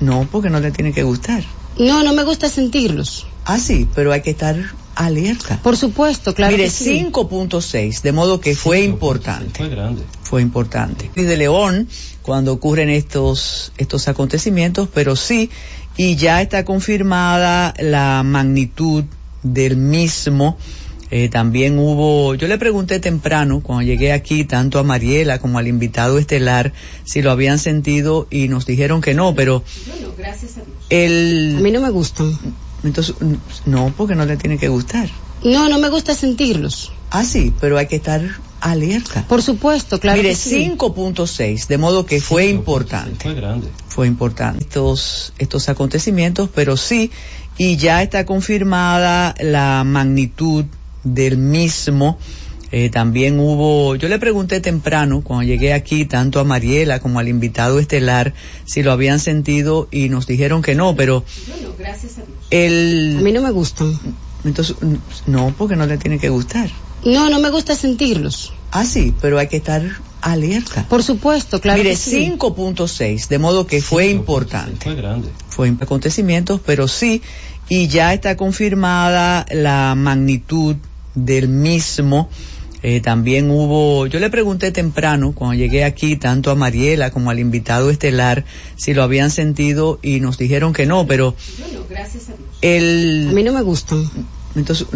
no, porque no le tiene que gustar. No, no me gusta sentirlos. Ah, sí, pero hay que estar alerta. Por supuesto, claro. Mire, sí. 5.6, de modo que fue importante. Fue grande. Fue importante. Y de León, cuando ocurren estos, estos acontecimientos, pero sí, y ya está confirmada la magnitud del mismo. Eh, también hubo, yo le pregunté temprano, cuando llegué aquí, tanto a Mariela como al invitado estelar, si lo habían sentido y nos dijeron que no, pero Bueno, gracias a Dios. el... A mí no me gustan. Entonces, no, porque no le tiene que gustar. No, no me gusta sentirlos. Ah, sí, pero hay que estar alerta. Por supuesto, claro. Mire, sí. 5.6, de modo que fue importante. Fue grande. Fue importante estos, estos acontecimientos, pero sí, y ya está confirmada la magnitud del mismo. Eh, también hubo, yo le pregunté temprano, cuando llegué aquí, tanto a Mariela como al invitado estelar, si lo habían sentido y nos dijeron que no, pero Bueno, gracias a Dios. el... A mí no me gustan. Entonces, no, porque no le tiene que gustar. No, no me gusta sentirlos. Ah, sí, pero hay que estar alerta. Por supuesto, claro. Mire, sí. 5.6, de modo que fue importante. Fue grande. Fue acontecimientos, pero sí, y ya está confirmada la magnitud del mismo. Eh, también hubo, yo le pregunté temprano, cuando llegué aquí, tanto a Mariela como al invitado estelar, si lo habían sentido y nos dijeron que no, pero Bueno, gracias a Dios. el... A mí no me gustan. Entonces,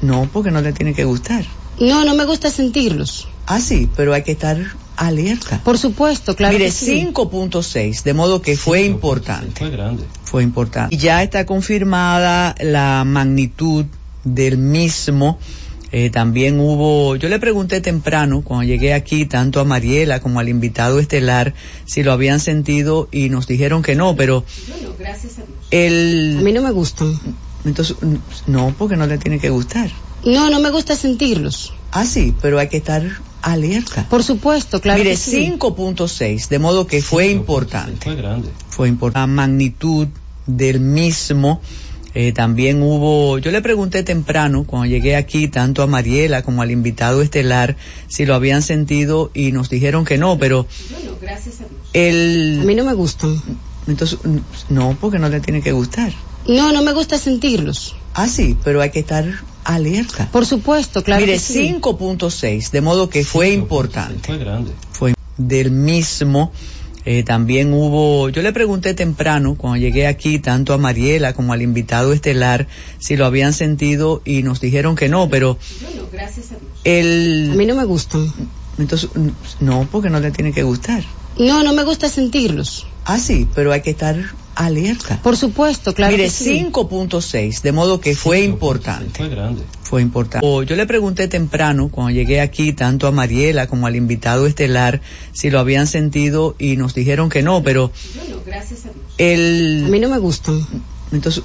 no, porque no le tiene que gustar. No, no me gusta sentirlos. Ah, sí, pero hay que estar alerta. Por supuesto, claro. Mire, sí. 5.6, de modo que fue importante. Fue grande. Fue importante. Y ya está confirmada la magnitud del mismo. Eh, también hubo, yo le pregunté temprano, cuando llegué aquí, tanto a Mariela como al invitado estelar, si lo habían sentido y nos dijeron que no, pero Bueno, gracias a Dios. el... A mí no me gustan. Entonces, no, porque no le tiene que gustar. No, no me gusta sentirlos. Ah, sí, pero hay que estar alerta. Por supuesto, claro. Mire, que sí. 5.6, de modo que fue importante. Fue grande. Fue importante. La magnitud del mismo. Eh, también hubo, yo le pregunté temprano, cuando llegué aquí, tanto a Mariela como al invitado estelar, si lo habían sentido y nos dijeron que no, pero Bueno, gracias a Dios. el... A mí no me gustan. Entonces, no, porque no le tiene que gustar. No, no me gusta sentirlos. Ah, sí, pero hay que estar alerta. Por supuesto, claro. Mire, sí. 5.6, de modo que fue importante. Fue grande. Fue del mismo. Eh, también hubo, yo le pregunté temprano, cuando llegué aquí, tanto a Mariela como al invitado estelar, si lo habían sentido y nos dijeron que no, pero Bueno, gracias a Dios. el... A mí no me gustan. Entonces, no, porque no le tiene que gustar. No, no me gusta sentirlos. Ah, sí, pero hay que estar alerta. Por supuesto, claro. Mire, que sí. 5.6, de modo que fue importante. Fue grande. Fue importante. O Yo le pregunté temprano, cuando llegué aquí, tanto a Mariela como al invitado estelar, si lo habían sentido y nos dijeron que no, pero Bueno, gracias a Dios. el... A mí no me gustan. Entonces,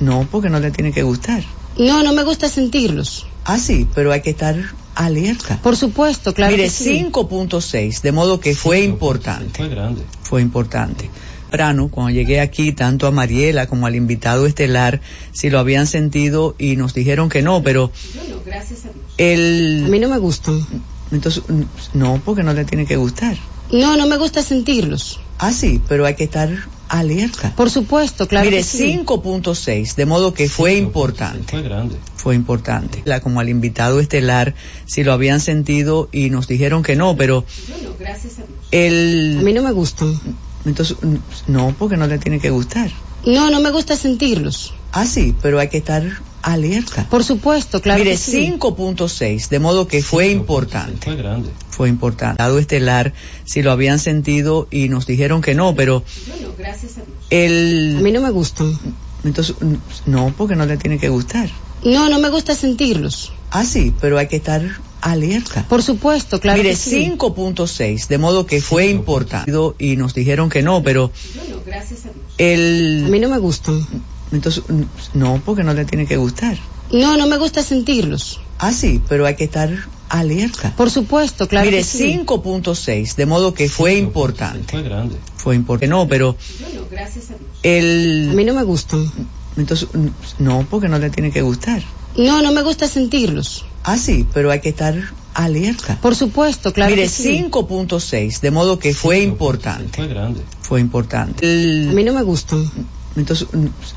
no, porque no le tiene que gustar. No, no me gusta sentirlos. Ah, sí, pero hay que estar alerta. Por supuesto, claro. Mire, que sí. 5.6, de modo que fue importante. Fue grande. Fue importante. Temprano, cuando llegué aquí, tanto a Mariela como al invitado estelar, si lo habían sentido y nos dijeron que no, pero Bueno, gracias a Dios. A el... mí no me gustan. Entonces, no, porque no le tiene que gustar. No, no me gusta sentirlos. Ah, sí, pero hay que estar alerta. Por supuesto, claro. Mire, que sí. 5.6, de modo que fue importante. Fue grande. Fue importante. La, como al invitado estelar, si lo habían sentido y nos dijeron que no, pero Bueno, gracias a Dios. A el... mí no me gustan. Entonces, no, porque no le tiene que gustar. No, no me gusta sentirlos. Ah, sí, pero hay que estar alerta. Por supuesto, claro. Mire, que sí. 5.6, de modo que fue importante. Fue grande. Fue importante. Lado estelar, si lo habían sentido y nos dijeron que no, pero Bueno, gracias a Dios. A el... mí no me gustan. Entonces, no, porque no le tiene que gustar. No, no me gusta sentirlos. Ah, sí, pero hay que estar alerta. Por supuesto, claro. Mire, sí. 5.6, de modo que fue importante. Y nos dijeron que no, pero Bueno, gracias a Dios. A el... mí no me gustan. Entonces, no, porque no le tiene que gustar. No, no me gusta sentirlos. Ah, sí, pero hay que estar alerta. Por supuesto, claro. Mire, sí. 5.6, de modo que fue importante. Fue grande. Fue importante. No, pero Bueno, gracias a Dios. A el... mí no me gustan. Entonces, no, porque no le tiene que gustar. No, no me gusta sentirlos. Ah, sí, pero hay que estar alerta. Por supuesto, claro. Mire, sí. 5.6, de modo que fue importante. Fue grande. Fue importante. A mí no me gustan. Entonces,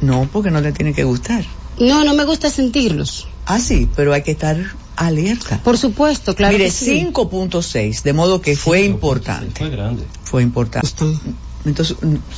no, porque no le tiene que gustar. No, no me gusta sentirlos. Ah, sí, pero hay que estar alerta. Por supuesto, claro. Mire, sí. 5.6, de modo que fue importante. Fue grande. Fue importante. Entonces,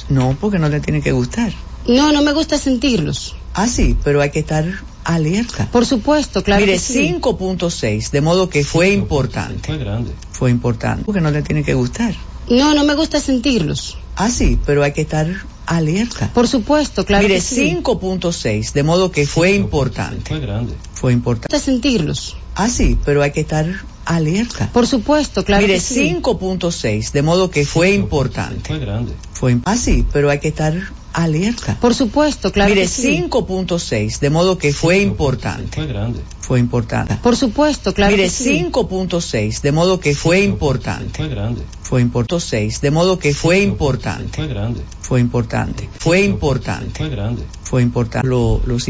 no, porque no le tiene que gustar. No, no me gusta sentirlos. Ah, sí, pero hay que estar alerta. Por supuesto, claro. Mire, sí. 5.6, de modo que fue importante. Fue grande. Fue importante. Porque no le tiene que gustar. No, no me gusta sentirlos. Ah, sí, pero hay que estar alerta. Por supuesto, claro. Mire, sí. 5.6, de modo que fue importante. Fue grande. Fue importante. Me gusta sentirlos. Ah, sí, pero hay que estar alerta. Por supuesto, claro. Mire, sí. 5.6, de modo que fue importante. Fue grande. Fue ah, sí, pero hay que estar alerta. Por supuesto, claro. Mire, que sí. 5.6, de modo que fue importante. Fue grande. Fue importante. Por supuesto, claro. Mire, que sí. 5.6, de modo que fue importante. Fue grande. Fue importante. 6, de modo que fue importante. Fue grande. Fue importante. Fue importante. Fue grande. Fue importante. Lo, los